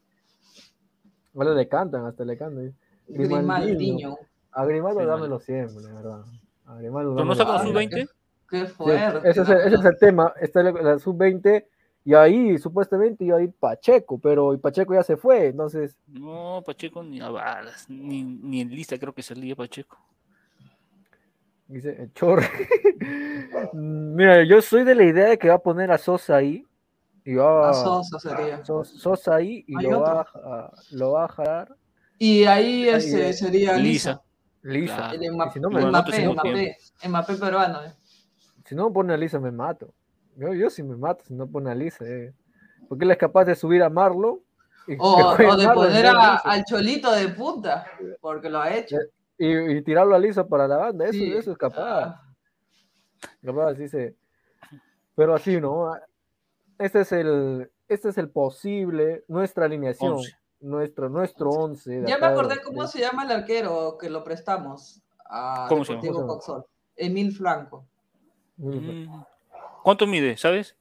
Ahora le cantan, hasta le cantan. Grimaldinho. A Grimaldo Grimaldo. dámelo siempre, la verdad. A Grimaldo ¿Pero no está con siempre. su 20? Qué Sí, fuerte. ese, es el, ese es el tema. Está la, la sub-20 y ahí supuestamente iba a ir Pacheco, pero y Pacheco ya se fue. Entonces, No, Pacheco ni a balas. Ni, ni en lista creo que salía Pacheco. dice el Chorre. Mira, yo soy de la idea de que va a poner a Sosa ahí. Y va A Sosa sería. Sos- Sosa ahí y lo va, a, lo va a jalar Y ahí ese eh, sería Lisa. Lisa. Lisa. Claro. El Mbappé, si no me- peruano. eh. Si no pone a Lisa, me mato. Yo, yo sí me mato si no pone a Lisa. eh. Porque él es capaz de subir a Marlo y O, de Marlon poner a- al Cholito de punta, porque lo ha hecho. y, y tirarlo a liso para la banda, eso, Sí. eso es capaz. Ah, capaz, dice. Pero así, ¿no? Este es el, este es el posible, nuestra alineación, Once. nuestro, nuestro once. de Ya me de- acordé cómo de- se llama el arquero que lo prestamos a ¿Cómo se llama? Deportivo ¿Cómo se Coxol. Emil Franco. Mm. ¿Cuánto mide, sabes?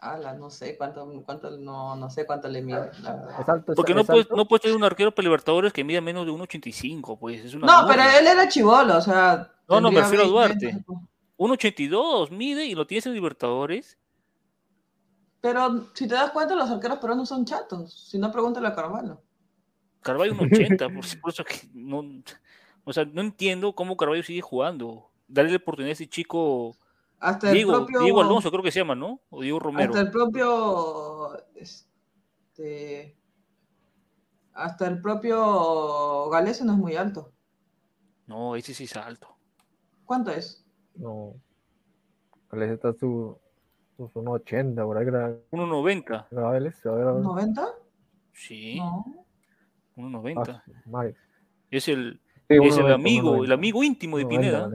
Ala, no sé cuánto, cuánto no, no sé cuánto le mide. la verdad. Es alto, es- Porque no es puedes, alto. no puedes tener un arquero para Libertadores que mida menos de 1.85, pues. Es una No, pero él era chivolo, o sea. No, no, me refiero a 20, Duarte. 20. 1.82 mide y lo tienes en Libertadores. Pero si te das cuenta, los arqueros peruanos son chatos. Si no, pregúntale a Carvalho. Carvalho 1.80, por, por eso que no. O sea, no entiendo cómo Carvalho sigue jugando. Darle la oportunidad a ese chico. Hasta Diego, el propio, Diego Alonso creo que se llama, ¿no? O Diego Romero. Hasta el propio... Este, hasta el propio Galese no es muy alto. No, ese sí es alto. ¿Cuánto es? No. Galese está su... Pues 1,80, por ahí que era... 1,90. Sí. No. 1,90. Ah, es el, es el amigo, el amigo íntimo de Pineda.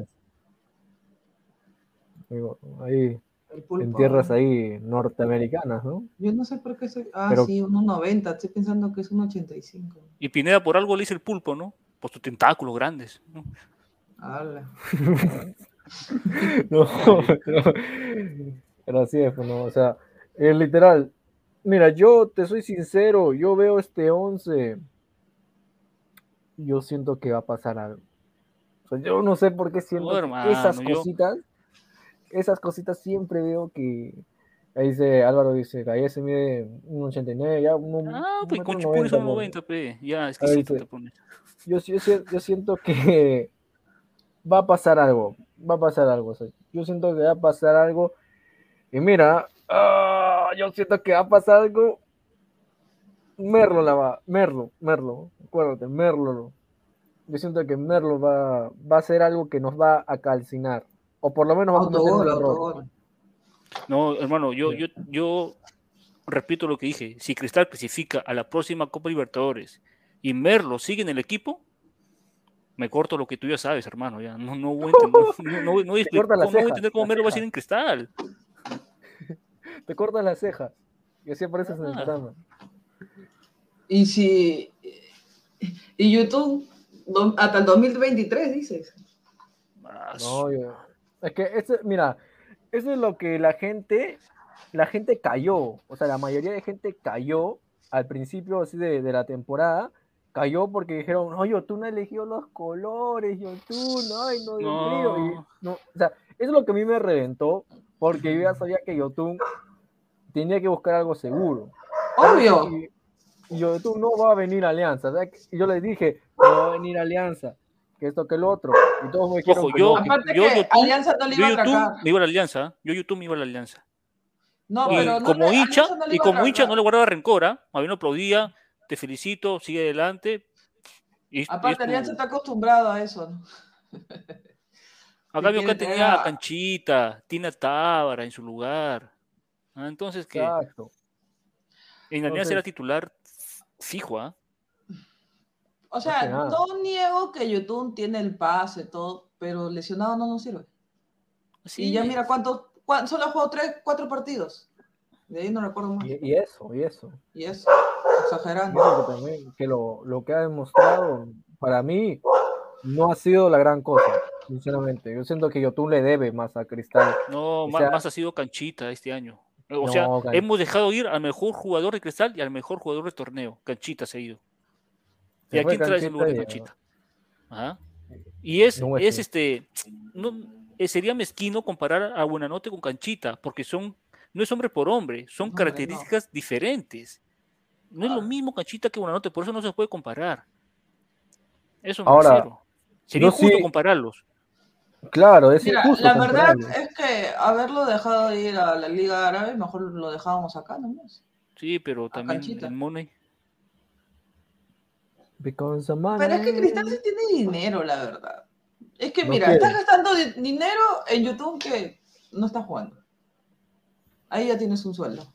Ahí, en tierras ahí norteamericanas, ¿no? Yo no sé por qué soy. Ah, Pero- sí, 1,90. Estoy pensando que es 1,85. Y Pineda por algo le dice el pulpo, ¿no? Por sus tentáculos grandes. ¿no? Ala. No, pero, pero así es, ¿no? O sea, es literal. Mira, yo te soy sincero, yo veo este 11. Yo siento que va a pasar algo. O sea, yo no sé por qué siento No, hermano, esas yo- cositas, esas cositas siempre veo que. Ahí dice Álvaro, dice, ahí se mide un 89, ya un, Ah, un pues con 90, son ¿no? 90, pe. Ya, es que sí te pones. yo, yo, yo siento que va a pasar algo, va a pasar algo. o sea, yo siento que va a pasar algo. Y mira, ah, yo siento que va a pasar algo. Merlo la va, Merlo, Merlo, acuérdate, Merlo. Yo siento que Merlo va, va a ser algo que nos va a calcinar. O por lo menos vamos a un Autogol, error. autogol. No, hermano, yo, yo, yo repito lo que dije. Si Cristal clasifica a la próxima Copa Libertadores y Merlo sigue en el equipo, me corto lo que tú ya sabes, hermano. Ya no, no voy a entender, no, no no a las no voy a entender cómo Merlo va a seguir en Cristal. Te cortas las cejas. Y así apareces en el Ah. programa. Y si. Y YouTube, hasta el 2023, dices. Ah, No, yo- es que eso, mira, eso es lo que la gente, la gente cayó, o sea, la mayoría de gente cayó al principio así de, de la temporada, cayó porque dijeron, no, Yotun no eligió los colores, Yotun, ay, no, Dios mío", y No. no, o sea, eso es lo que a mí me reventó, porque yo ya sabía que Yotun tenía que buscar algo seguro. Obvio. Y, y Yotun no va a venir a Alianza, ¿verdad? Y yo les dije, no va a venir a Alianza, que esto, que el otro, y todos me dijeron Ojo, que yo- no. Aparte yo que YouTube- Alianza no le iba Yo a YouTube me iba a la alianza. Yo YouTube me iba a la alianza. No, y pero no como le- hincha, no y como hincha no le guardaba rencor, ¿ah? Más bien lo aplaudía, te felicito, sigue adelante. Y, y Aparte, tu- Alianza está acostumbrado a eso. acá tener tenía a- Canchita, Tina Tábara en su lugar. Ah, entonces que Exacto. en Alianza era titular fijo, ¿ah? O sea, no niego que YouTube tiene el pase, todo, pero lesionado no nos sirve. Sí, Y ya mira cuántos, cuán- solo ha jugado tres, cuatro partidos. De ahí no recuerdo más. Y, y eso, y eso. Y eso, exagerando. Que también que lo, lo que ha demostrado, para mí, no ha sido la gran cosa, sinceramente. Yo siento que Yotun le debe más a Cristal. No, sea- más, ha sido Canchita este año. O No, sea, hemos dejado ir al mejor jugador de Cristal y al mejor jugador del torneo. Canchita se ha ido. ¿Y a fue quién traes en lugar de Canchita Canchita? Ajá. Y es, No, es este, no, eh, sería mezquino comparar a Buenanote con Canchita, porque son, no es hombre por hombre, son no. características diferentes. No es lo Ah. mismo Canchita que Buenanote, por eso no se puede comparar. Eso me Ahora, refiero. Sería yo injusto sí- compararlos. Claro, es Mira, injusto. la verdad es que haberlo dejado ir a la Liga Árabe, mejor lo dejábamos acá nomás. Sí, pero también Canchita. el Money. Because the money- Pero es que Cristal sí tiene dinero, la verdad. Es que No mira, quiere. estás gastando di- dinero en YouTube que no estás jugando. Ahí ya tienes un sueldo.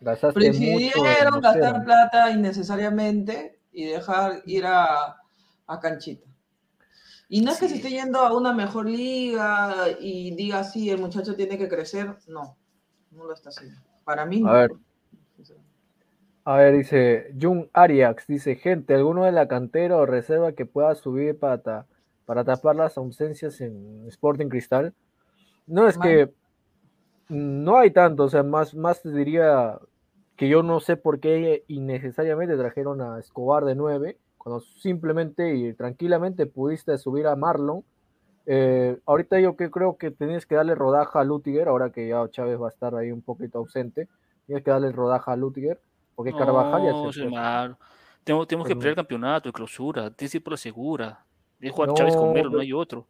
Gastaste. Prefirieron gastar plata innecesariamente y dejar ir a, a canchita. Y no es que se Sí. esté yendo a una mejor liga y diga, sí, el muchacho tiene que crecer. No, no lo está haciendo. Para mí, no. A ver. A ver, dice Jun Ariax, dice, gente, ¿alguno de la cantera o reserva que pueda subir para, ta- para tapar las ausencias en Sporting Cristal? No, es que no hay tanto, o sea, más, más te diría que yo no sé por qué innecesariamente trajeron a Escobar de 9, cuando simplemente y tranquilamente pudiste subir a Marlon. Eh, ahorita yo que creo que tenías que darle rodaja a Lutiger, ahora que ya Chávez va a estar ahí un poquito ausente, tienes que darle rodaja a Lutiger, porque Carvajal ya No, se fue. Tenemos, tenemos que pelear el campeonato de clausura. Tienes que ir por la segura. Es jugar No, Chávez con Melo, no hay otro.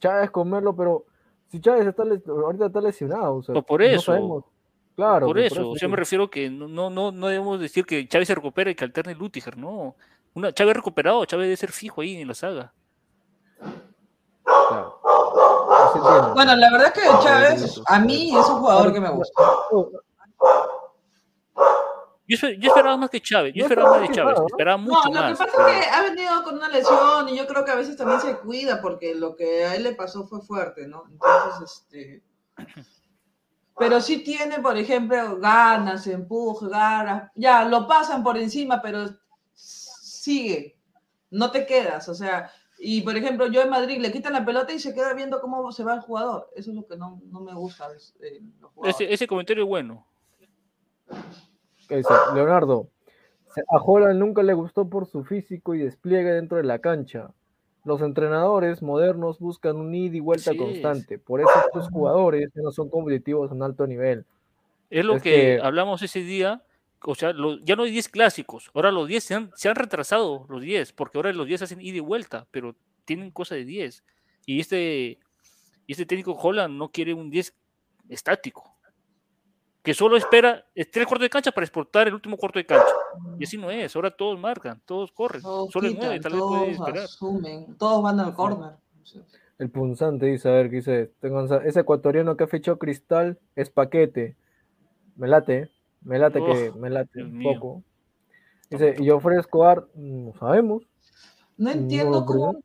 Chávez comerlo, pero si Chávez está les- ahorita está lesionado, o sea, Pues por no eso. sabemos. Claro, por pues eso, o sea, me refiero que no, no, no, no debemos decir que Chávez se recupere y que alterne Lutiger, no. Una, Chávez recuperado, Chávez debe ser fijo ahí en la saga. Claro. Bueno, la verdad es que Chávez, a mí es un jugador que me gusta. Yo, esper- yo esperaba más que Chávez, yo No esperaba más de Chávez, ¿no? esperaba No, mucho lo que más. pasa es que ha venido con una lesión y yo creo que a veces también se cuida porque lo que a él le pasó fue fuerte, ¿no? Entonces, este... Pero sí tiene, por ejemplo, ganas, empuje, ganas. Ya, lo pasan por encima, pero sigue. No te quedas, o sea... Y, por ejemplo, yo en Madrid le quitan la pelota y se queda viendo cómo se va el jugador. Eso es lo que no, no me gusta de los. Ese, ese comentario es bueno. Leonardo, a Holland nunca le gustó por su físico y despliegue dentro de la cancha. Los entrenadores modernos buscan un ida y vuelta constante. Por eso estos jugadores no son competitivos un alto nivel. Es lo Es que, que- hablamos ese día. O sea, lo- ya no hay 10 clásicos. Ahora los 10 se han, se han retrasado, los 10, porque ahora los 10 hacen ida y vuelta, pero tienen cosa de 10. Y este, y este técnico Holland no quiere un 10 estático, que solo espera tres cuartos de cancha para exportar el último cuarto de cancha. Y así no es. Ahora todos marcan, todos corren. Todos solo el quitan, 9 tal vez puede todos esperar. asumen, todos van al córner. El punzante dice, a ver, ¿qué dice? Tengo- ese ecuatoriano que ha fichado Cristal es paquete. Me late, me late que me late Dios un mío. poco. Dice, y ofrezco Escobar, no sabemos. No entiendo cómo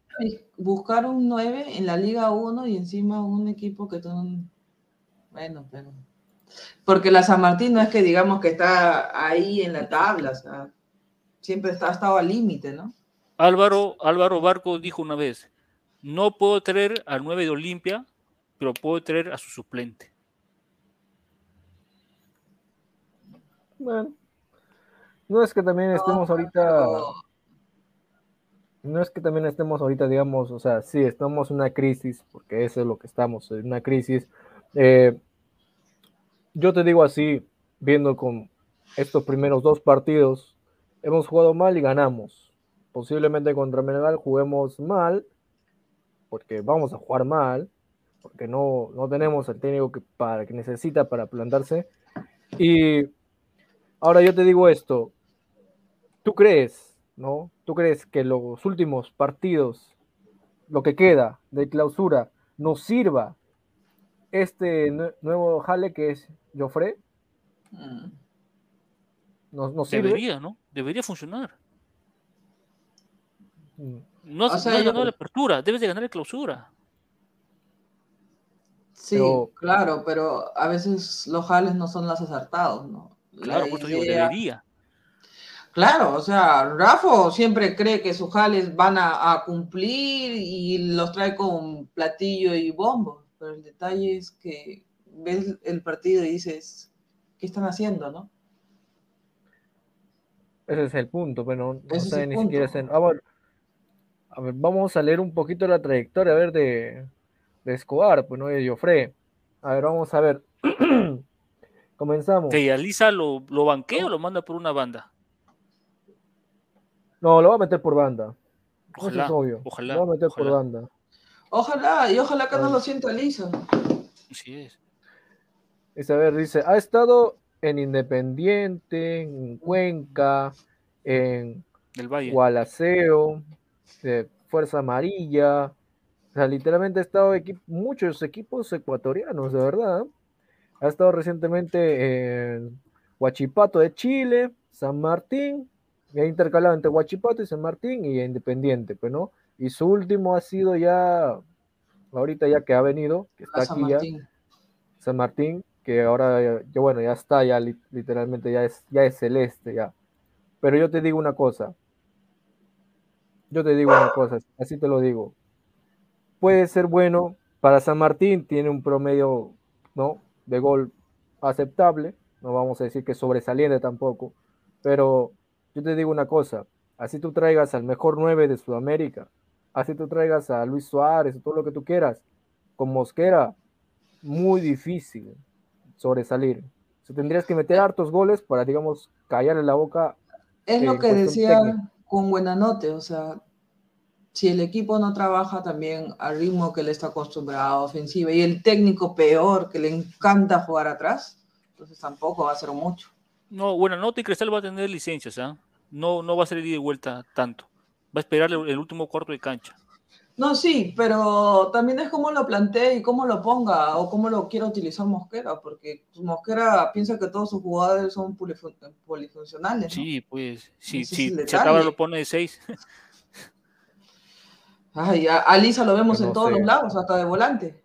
buscar un 9 en la Liga 1 y encima un equipo que son... Bueno, pero... Porque la San Martín no es que digamos que está ahí en la tabla, o sea, siempre está, ha estado al límite, ¿no? Álvaro, Álvaro Barco dijo una vez, no puedo traer al 9 de Olimpia, pero puedo traer a su suplente. Bueno, no es que también estemos No, ahorita, pero- no es que también estemos ahorita, digamos, o sea, sí, estamos en una crisis, porque eso es lo que estamos, en una crisis. Eh, yo te digo así, viendo con estos primeros dos partidos, hemos jugado mal y ganamos. Posiblemente contra Melgar juguemos mal, porque vamos a jugar mal, porque no, no tenemos el técnico que, para, que necesita para plantarse. Y ahora yo te digo esto, ¿tú crees, no? ¿Tú crees que los últimos partidos, lo que queda de clausura, nos sirva este nue- nuevo jale que es Joffre? Mm. ¿Nos, nos sirve? Debería, ¿no? Debería funcionar. Mm. No has, O sea, no has yo- ganado la apertura, debes de ganar la clausura. Sí, Pero- claro, pero a veces los jales no son los acertados, ¿no? La Claro, por eso digo, debería. Claro, o sea, Rafa siempre cree que sus jales van a, a cumplir y los trae con platillo y bombo, pero el detalle es que ves el partido y dices, ¿qué están haciendo, no? Ese es el punto, pero no Ese es sabe el ni punto. siquiera hacer- Ah, bueno. A ver, vamos a leer un poquito la trayectoria, a ver, de, de Escobar, pues no de Joffre. A ver, vamos a ver. Comenzamos. ¿Que Aliza lo, lo banquea o lo manda por una banda? No, lo va a meter por banda. Eso Ojalá, es obvio. ojalá, Lo va a meter por banda. Ojalá, y ojalá que no lo sienta lisa. Así es. Dice, a ver, dice, ha estado en Independiente, en Cuenca, en Del Valle. Gualaceo, de Fuerza Amarilla. O sea, literalmente ha estado equi- muchos equipos ecuatorianos, de verdad. Ha estado recientemente en Huachipato de Chile, San Martín, y ha intercalado entre Huachipato y San Martín y Independiente, pues, ¿no? Y su último ha sido ya, ahorita ya que ha venido, que está San aquí ya, Martín. San Martín, que ahora ya, ya, bueno, ya está, ya li- literalmente ya es, ya es celeste, ya. Pero yo te digo una cosa, yo te digo una cosa, así te lo digo. Puede ser bueno, para San Martín tiene un promedio, ¿no? De gol aceptable, no vamos a decir que sobresaliente tampoco, pero yo te digo una cosa, así tú traigas al mejor 9 de Sudamérica, así tú traigas a Luis Suárez, o todo lo que tú quieras, con Mosquera, muy difícil sobresalir. O sea, tendrías que meter hartos goles para, digamos, callarle la boca. Es eh, lo que decía técnica. con Buenanote, o sea, si el equipo no trabaja también al ritmo que le está acostumbrado, ofensiva, y el técnico peor, que le encanta jugar atrás, entonces tampoco va a ser mucho. No, bueno, nota y Cristal va a tener licencias, ¿ah? No, no va a ser ida y vuelta tanto. Va a esperar el, el último cuarto de cancha. No, sí, pero también es cómo lo plantee y cómo lo ponga o cómo lo quiera utilizar Mosquera, porque Mosquera piensa que todos sus jugadores son polifun- polifuncionales. ¿no? Sí, pues, si, Ese es si el se acaba detalle. lo pone de seis. Ay, a, a Lisa lo vemos en todos sé. los lados, hasta de volante.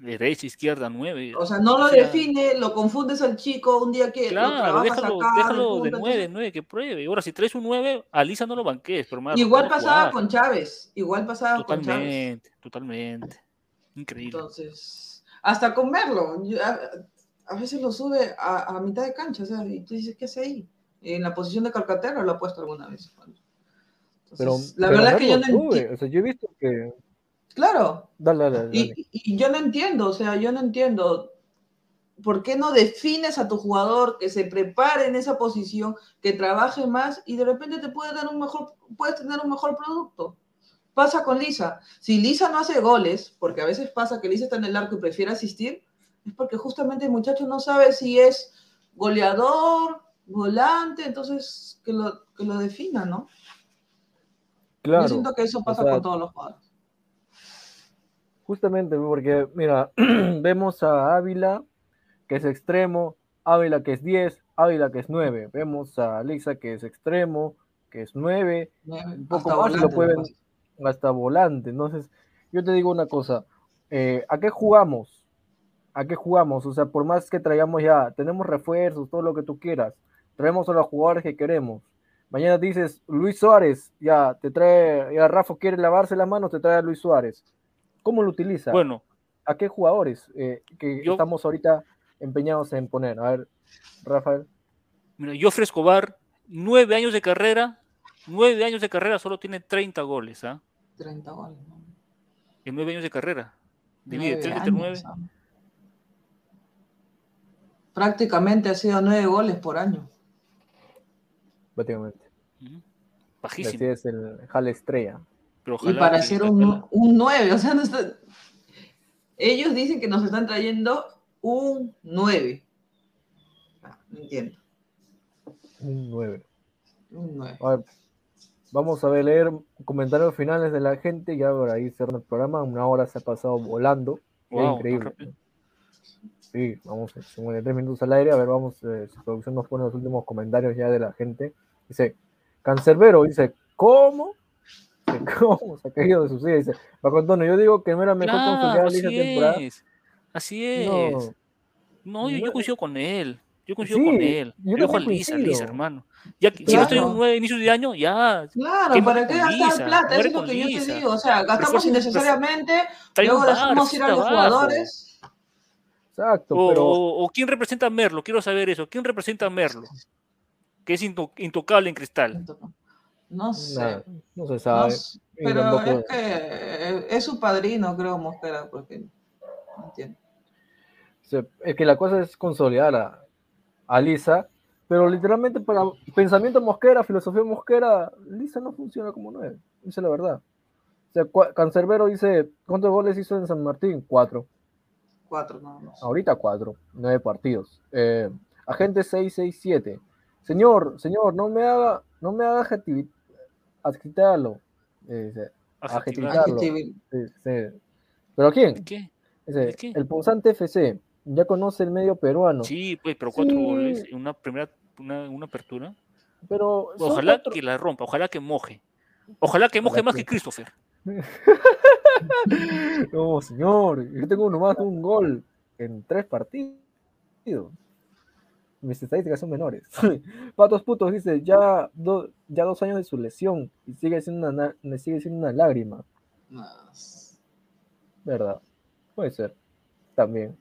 Derecha, izquierda, nueve. O sea, no lo O sea, define, lo confundes al chico un día que Claro, trabajas déjalo, acá, déjalo de nueve, nueve, que pruebe. Ahora, si traes un nueve, Alisa no lo banquees, pero hermano, Igual pasaba jugar. con Chávez, igual pasaba con Chávez. Totalmente, totalmente. Increíble. Entonces, hasta con verlo, yo- a, a veces lo sube a, a mitad de cancha, o sea, y tú dices, ¿qué hace ahí? En la posición de Calcaterra lo ha puesto alguna vez. Entonces, Pero, la pero verdad es que yo no sube, entiendo. O sea, yo he visto que. Claro, Dale, dale, dale. y, y yo no entiendo, o sea, yo no entiendo. ¿Por qué no defines a tu jugador que se prepare en esa posición, que trabaje más y de repente te puede dar un mejor, puedes tener un mejor producto? Pasa con Lisa. Si Lisa no hace goles, porque a veces pasa que Lisa está en el arco y prefiere asistir, es porque justamente el muchacho no sabe si es goleador, volante, entonces que lo, que lo defina, ¿no? Claro. Yo siento que eso pasa sea, con todos los jugadores. Justamente porque, mira, vemos a Ávila, que es extremo, Ávila que es 10, Ávila que es 9. Vemos a Lisa que es extremo, que es 9, un poco Hasta más lo pueden pasa. hasta volante. Entonces, yo te digo una cosa, eh, ¿a qué jugamos? ¿A qué jugamos? O sea, por más que traigamos ya, tenemos refuerzos, todo lo que tú quieras, traemos a los jugadores que queremos. Mañana dices, Luis Suárez, ya te trae, ya Rafa quiere lavarse las manos, te trae a Luis Suárez. ¿Cómo lo utiliza? Bueno, ¿A qué jugadores eh, que Yo- estamos ahorita empeñados en poner? A ver, Rafael. mira, Joffre Escobar, nueve años de carrera, nueve años de carrera, solo tiene 30 goles, ¿ah? 30 goles. ¿no? En nueve años de carrera. Divide Nueve 30 entre años, 9. ¿ah? Prácticamente ha sido nueve goles por año. Prácticamente. Ujú. Así Bajísimo. es el Jale Estrella. Pero Y para Cristal- un, un 9, o sea, no está- ellos dicen que nos están trayendo un 9. Ah, no entiendo. Un 9. Un 9. A ver, vamos a ver, leer comentarios finales de la gente. Ya por ahí cerrando el programa. Una hora se ha pasado volando. Qué Wow, increíble. Sí, vamos, 53 minutos al aire. A ver, vamos, eh, si producción nos pone los últimos comentarios ya de la gente. Dice, Cancerbero, dice, ¿cómo? Dice, ¿Cómo? Se ha caído de su silla. Dice, Paco Antonio, yo digo que no era mejor Claro, así esa temporada. es. Así es. No, No, yo, yo coincido con él. Yo coincido Sí, con él. yo Yo también Lisa. Lisa, hermano. Ya, que- Si no estoy en Claro. un 9 inicio de año, ya. Claro, ¿Qué ¿para qué con gastar plata? Eso es lo con que yo te Lisa. digo. O sea, gastamos un- innecesariamente, luego dejamos ir a los jugadores. exacto, O, pero o- o quién representa a Merlo, quiero saber eso. ¿Quién representa a Merlo? Que es into- intocable en cristal. No sé. nada, no se no sabe. sé, Y pero es que eh, es su padrino, creo, Mosquera, porque no entiendo. es que la cosa es consolidar a, a Lisa, pero literalmente para pensamiento mosquera, filosofía mosquera, Lisa no funciona como nueve, dice la verdad. O sea, Cancerbero dice, ¿cuántos goles hizo en San Martín? Cuatro. Cuatro nada más. Ahorita cuatro, nueve partidos. Eh, agente 667. Señor, señor, no me haga, no me haga adjetivarlo. Eh, dice, Adjetivar. Adjetivar. Claro. Adjetivo. sí, sí. ¿Pero a quién? ¿Qué? El Punzante FC. ya conoce el medio peruano. Sí, pues, pero cuatro Sí. goles en una primera, una, una apertura. Pero Ojalá cuatro- que la rompa, ojalá que moje. Ojalá que moje Ojalá más que- que Christopher. No, señor, yo tengo nomás un gol en tres partidos. Mis estadísticas son menores. Patos putos dice, ya, do- ya dos años de su lesión y sigue siendo una, na- me sigue siendo una lágrima. No. ¿Verdad? Puede ser. También.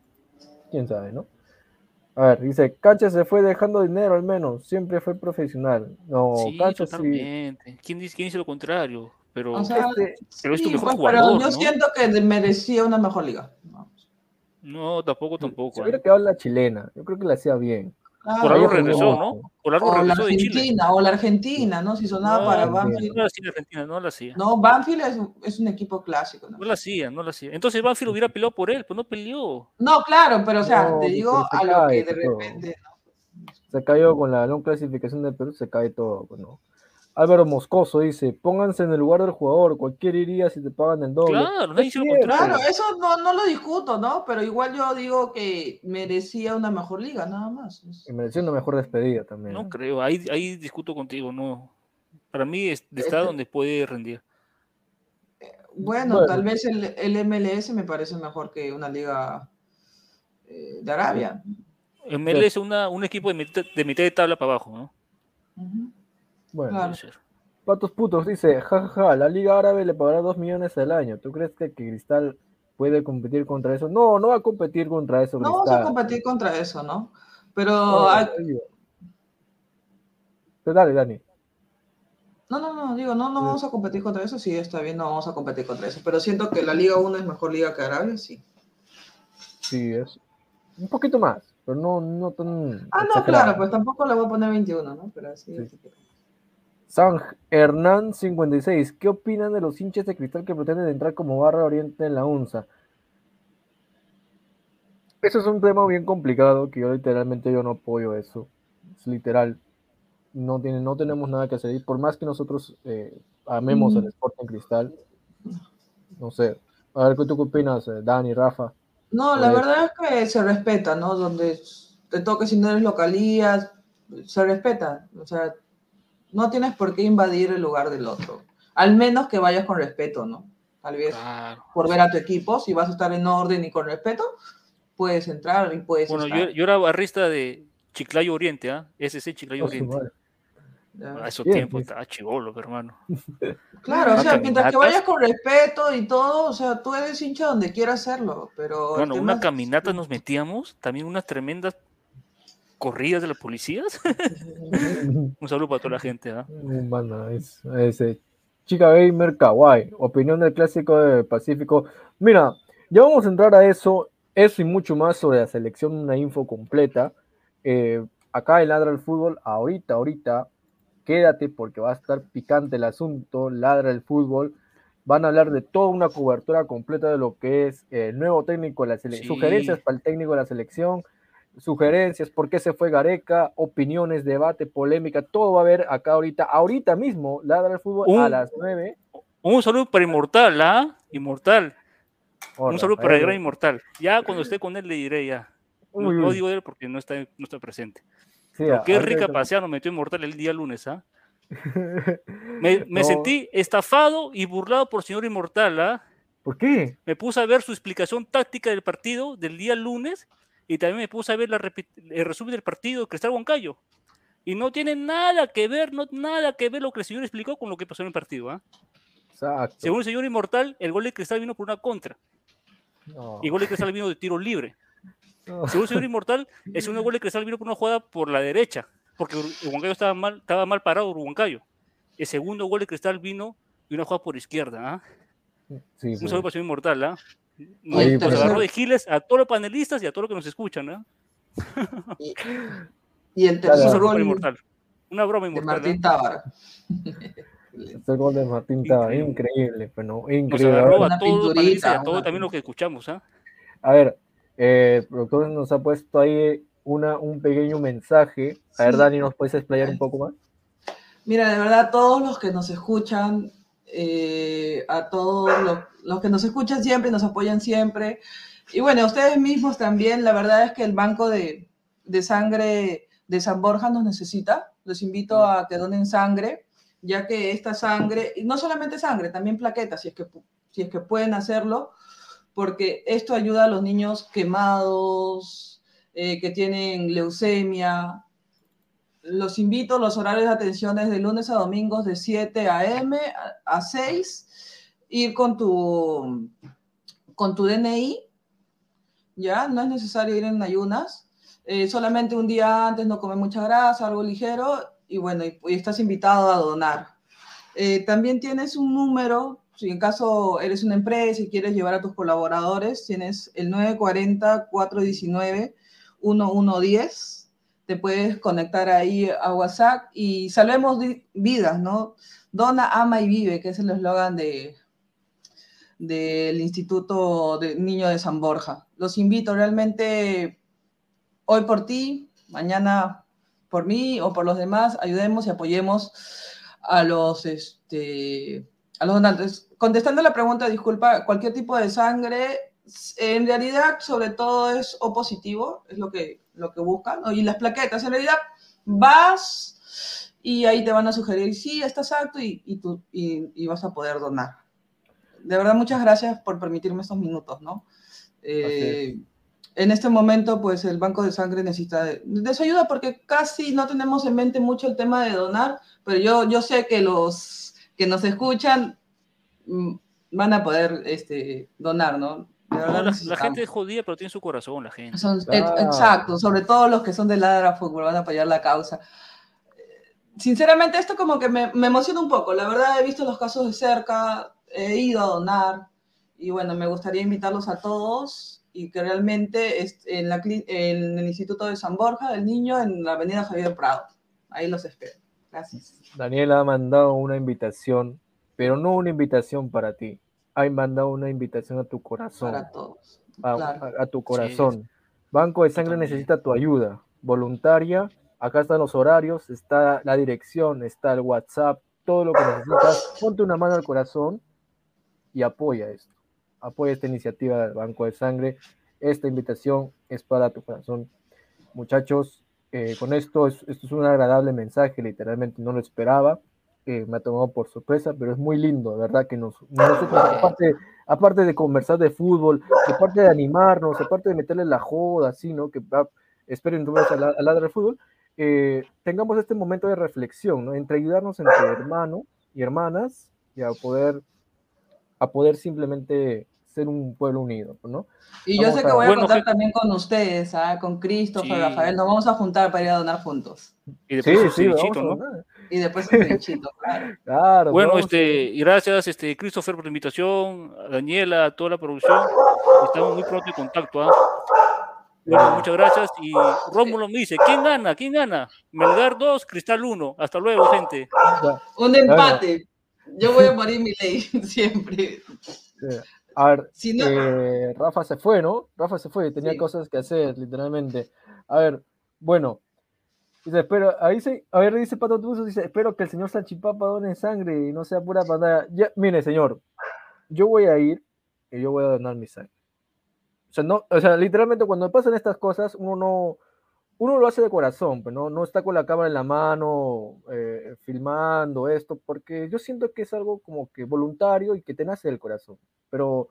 Quién sabe, ¿no? A ver, dice, Cancha se fue dejando dinero al menos, siempre fue profesional. No, sí, Cancha sí. ¿Quién dice, quién dice lo contrario? Pero O sea, Este, Pero es tu sí, mejor pues, jugador, pero yo ¿no? siento que merecía una mejor liga. No. no, tampoco, se tampoco. hubiera ¿eh? quedado en la chilena, yo creo que la hacía bien. Claro, Por algo regresó. ¿no? Por algo O la regresó de Chile. Argentina, o la Argentina, ¿no? Si sonaba No, para Banfield. no la hacía Argentina, no la hacía. No, Banfield es, es un equipo clásico. ¿no? No la hacía, no la hacía. Entonces Banfield hubiera peleado por él, pues no peleó. No, claro, pero o sea, No, te digo pero a se lo cae que de repente. Se cayó con la no clasificación del Perú, se cae todo. pues, ¿no? Álvaro Moscoso dice, pónganse en el lugar del jugador, cualquier iría si te pagan el doble. Claro, cierto. contrario. Claro, eso no, no lo discuto, ¿no? Pero igual yo digo que merecía una mejor liga, nada más. Y mereció una mejor despedida también. No creo, ahí, ahí discuto contigo, no. Para mí es- está donde puede rendir. Bueno, Bueno. tal vez el, el MLS me parece mejor que una liga eh, de Arabia. MLS es una, un equipo de mitad, de mitad de tabla para abajo, ¿no? Ujú. Bueno, Claro. Patos Putos dice, jajaja, la Liga Árabe le pagará 2 millones al año. ¿Tú crees que, que Cristal puede competir contra eso? No, no va a competir contra eso, No vamos a competir contra eso, ¿no? Pero, No, hay- obvio. Pero dale, Dani. no, no, no, digo, no, no vamos a competir contra eso, sí, está bien, no vamos a competir contra eso. Pero siento que la Liga 1 es mejor liga que Arabia, sí. Sí, es un poquito más, pero no, no tan Ah, no, exagerado. claro, pues tampoco le voy a poner 21, ¿no? Pero sí. Sí. San Hernán 56, ¿qué opinan de los hinchas de cristal que pretenden entrar como barra oriente en la UNSA? Eso es un tema bien complicado que yo literalmente yo no apoyo eso. Es literal. No, tiene, no tenemos nada que hacer. Y por más que nosotros eh, amemos el Mm. Sporting Cristal, no sé. A ver, ¿qué tú qué opinas, eh, Dani, Rafa? No, la verdad es que se respeta, ¿no? Donde te toque si no eres localía, se respeta. O sea, no tienes por qué invadir el lugar del otro. Al menos que vayas con respeto, ¿no? Tal vez Claro. por ver a tu equipo, si vas a estar en orden y con respeto, puedes entrar y puedes Bueno, yo, estar. yo era barrista de Chiclayo Oriente, ¿ah? SC Chiclayo Oh, su Oriente. A esos Bien, tiempos pues. estaba chivolo, hermano. Claro, o sea, mientras que vayas con respeto y todo, o sea, tú eres hincha donde quieras hacerlo, pero... Bueno, una es- caminata nos metíamos, también unas tremendas corridas de las policías. Un saludo para toda la gente, ¿ah? Banda, es, ese Chica Gamer Kawaii, opinión del clásico de Pacífico. Mira, ya vamos a entrar a eso, eso y mucho más sobre la selección, una info completa. Eh, acá en Ladra el Fútbol, ahorita, ahorita, quédate porque va a estar picante el asunto, Ladra el Fútbol. Van a hablar de toda una cobertura completa de lo que es eh, el nuevo técnico de la selección, Sí. sugerencias para el técnico de la selección, sugerencias, por qué se fue Gareca, opiniones, debate, polémica, todo va a haber acá ahorita, ahorita mismo, Ladra el Fútbol a las 9. Un saludo para Inmortal, ¿ah? Inmortal. Un saludo para el gran Inmortal. Ya cuando esté con él le diré ya. No, no digo él porque no está, no está presente. Sí, Pero qué rica paseada nos metió Inmortal el día lunes, ¿ah? Me, me No, sentí estafado y burlado por señor Inmortal, ¿ah? ¿Por qué? Me puse a ver su explicación táctica del partido del día lunes y también me puse a ver la el resumen del partido de Cristal Huancayo. Y no tiene nada que ver, no nada que ver lo que el señor explicó con lo que pasó en el partido. ¿ah? Exacto. Según el señor Inmortal, el gol de Cristal vino por una contra No, y el gol de Cristal vino de tiro libre. no. Según el señor Inmortal, el segundo gol de Cristal vino por una jugada por la derecha, porque Huancayo estaba mal, estaba mal parado, Huancayo. El segundo gol de Cristal vino de una jugada por izquierda. ¿ah? Sí, Un pues. saludo para el señor Inmortal. ¿ah? Y Nos, el nos tercer- agarró de giles a todos los panelistas y a todos los que nos escuchan. ¿ah? Y, y el tercer gol Inmortal. Una broma de inmortal. Martín ¿eh? Tábara. Este gol de Martín estaba Increíble. pero no, Nos increíble. A agarró ver, a Una todos los pinturita, panelistas y a todos una también los que escuchamos. ¿ah? A ver, eh, el productor nos ha puesto ahí una, un pequeño mensaje. A ver. Dani, ¿nos puedes explayar un poco más? Mira, de verdad, todos los que nos escuchan, eh, a todos los, que nos escuchan siempre nos apoyan siempre, Y bueno, ustedes mismos también, la verdad es que el banco de, de sangre de San Borja nos necesita. Los invito a que donen sangre, ya que esta sangre, y no solamente sangre, también plaquetas, si es que, si es que pueden hacerlo, porque esto ayuda a los niños quemados, eh, que tienen leucemia. Los invito, los horarios de atención es de lunes a domingos de 7 a.m. a 6. Ir con tu, con tu DNI, ¿ya? No es necesario ir en ayunas. Eh, solamente un día antes no come mucha grasa, algo ligero, y bueno, y, y estás invitado a donar. Eh, también tienes un número si en caso eres una empresa y quieres llevar a tus colaboradores, tienes el 940-419-1110. Te puedes conectar ahí a WhatsApp y salvemos vidas, ¿no? Dona, ama y vive, que es el eslogan de, del Instituto de Niño de San Borja. Los invito realmente hoy por ti, mañana por mí o por los demás, ayudemos y apoyemos a los, este, a los donantes contestando la pregunta, disculpa, cualquier tipo de sangre, en realidad sobre todo es O positivo, es lo que, lo que buscan, y las plaquetas, en realidad vas y ahí te van a sugerir, sí, estás apto y, y, tú, y, y vas a poder donar. De verdad, muchas gracias por permitirme estos minutos, ¿no? Eh, en este momento, pues el banco de sangre necesita de, de, su ayuda porque casi no tenemos en mente mucho el tema de donar, pero yo, yo sé que los que nos escuchan Mm, van a poder este, donar, ¿no? No, la, la, gente es jodida, pero tiene su corazón, la gente. Son, ah. Exacto, sobre todo los que son de Ladra Fútbol, van a apoyar la causa. Sinceramente, esto como que me, me, emociona un poco. La verdad, he visto los casos de cerca, he ido a donar, y bueno, me gustaría invitarlos a todos y que realmente en, la, en el Instituto de San Borja del Niño, en la avenida Javier Prado. Ahí los espero. Gracias. Daniela ha mandado una invitación pero no una invitación para ti. Hay mandado una invitación a tu corazón. Para todos. A, claro. a, a tu corazón. Sí. Banco de Sangre necesita tu ayuda voluntaria. Acá están los horarios, está la dirección, está el WhatsApp, todo lo que necesitas. Ponte una mano al corazón y apoya esto. Apoya esta iniciativa del Banco de Sangre. Esta invitación es para tu corazón. Muchachos, eh, con esto, es, esto es un agradable mensaje, literalmente no lo esperaba que me ha tomado por sorpresa, pero es muy lindo, de verdad, que nos, nosotros, aparte, aparte de conversar de fútbol, aparte de animarnos, aparte de meterle la joda, así, ¿no? Que va, esperen tú a la, a la del fútbol, eh, tengamos este momento de reflexión, ¿no? Entre ayudarnos entre hermanos y hermanas y a poder, a poder simplemente ser un pueblo unido, ¿no? Y vamos yo sé que voy a bueno, contar también con ustedes, ¿ah? con Christopher, sí. Rafael, nos vamos a juntar para ir a donar juntos. Y después sí, sí, ¿no? Y después el pinchito, claro. claro. Bueno, este, y gracias, este, Christopher, por la invitación, a Daniela, a toda la producción. Estamos muy pronto en contacto, ¿ah? Bueno, muchas gracias. Y Rómulo me dice, ¿quién gana? ¿Quién gana? Melgar 2, Cristal 1. Hasta luego, gente. Un empate. Yo voy a morir mi ley, siempre. A ver, si no... eh, Rafa se fue, ¿no? Rafa se fue, tenía sí. cosas que hacer, literalmente. A ver, bueno, Dice, espero, ahí se, a ver, dice Pato Tuzo, dice, espero que el señor Sanchipapa done sangre y no sea pura pantalla. Ya, mire, señor, yo voy a ir y yo voy a donar mi sangre. O sea, no, o sea, literalmente cuando pasan estas cosas, uno no, uno lo hace de corazón, pero no, no está con la cámara en la mano, eh, filmando esto, porque yo siento que es algo como que voluntario y que te nace del corazón. Pero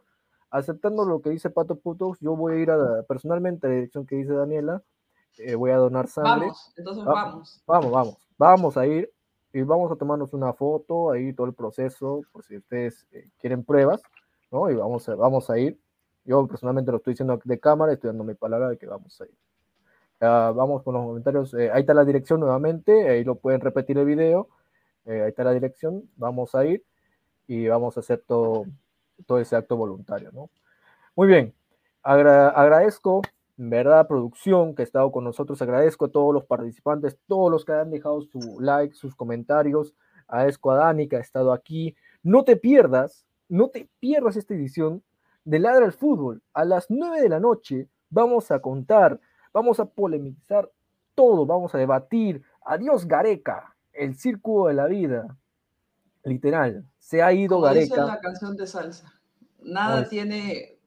aceptando lo que dice Pato Putos, yo voy a ir a, personalmente a la dirección que dice Daniela, eh, voy a donar sangre. Vamos, entonces vamos. Vamos, vamos, vamos a ir y vamos a tomarnos una foto, ahí todo el proceso, por si ustedes eh, quieren pruebas, ¿no? Y vamos a, vamos a ir. Yo personalmente lo estoy diciendo de cámara, estoy dando mi palabra de que vamos a ir. Uh, vamos con los comentarios. Eh, ahí está la dirección nuevamente, ahí lo pueden repetir el video. Eh, ahí está la dirección, vamos a ir y vamos a hacer todo, todo ese acto voluntario, ¿no? Muy bien, Agra agradezco verdad, producción que ha estado con nosotros. Agradezco a todos los participantes, todos los que han dejado su like, sus comentarios. Agradezco a Dani que ha estado aquí. No te pierdas, no te pierdas esta edición de Ladra al Fútbol. A las 9 de la noche vamos a contar, vamos a polemizar todo, vamos a debatir. Adiós Gareca, el círculo de la vida. Literal, se ha ido Como Gareca. Dice la canción de salsa. Nada tiene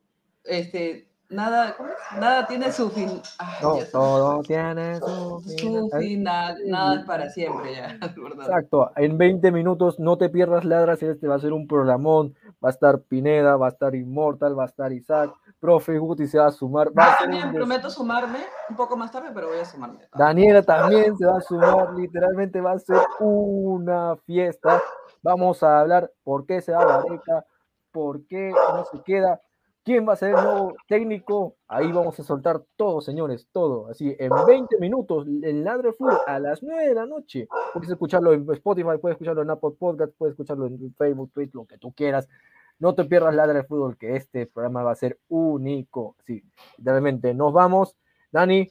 este nada, ¿cómo es? nada tiene su fin. Ay, No, todo tiene su Su final. final, nada es para siempre ya. Exacto, en 20 minutos no te pierdas ladras, este va a ser un programón, va a estar Pineda, va a estar Immortal, va a estar Isaac, profe Guti se va a sumar, va a Yo ser un también prometo sumarme un poco más tarde, pero voy a sumarme. Daniela también se va a sumar, literalmente va a ser una fiesta. Vamos a hablar por qué se va Gareca, por qué no se queda, quién va a ser el nuevo técnico. Ahí vamos a soltar todo, señores, todo. Así, en 20 minutos, el Ladre Fútbol a las 9 de la noche. Puedes escucharlo en Spotify, puedes escucharlo en Apple Podcast, puedes escucharlo en Facebook, Twitter, lo que tú quieras. No te pierdas Ladre Fútbol, que este programa va a ser único. Sí, literalmente. Nos vamos. Dani,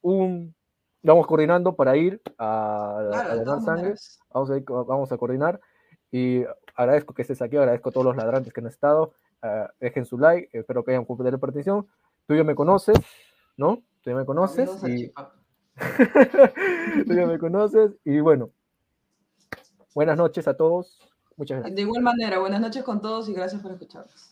un vamos coordinando para ir a, Claro, a sangre. Vamos a, ir vamos a coordinar. Y agradezco que estés aquí, agradezco a todos los ladrantes que han estado. Ah, dejen su like, espero que hayan cumplido la partición. Tú ya me conoces, ¿no? Tú ya me conoces. Y... Tú ya me conoces. Y bueno, buenas noches a todos. Muchas gracias. De igual manera, buenas noches con todos y gracias por escucharnos.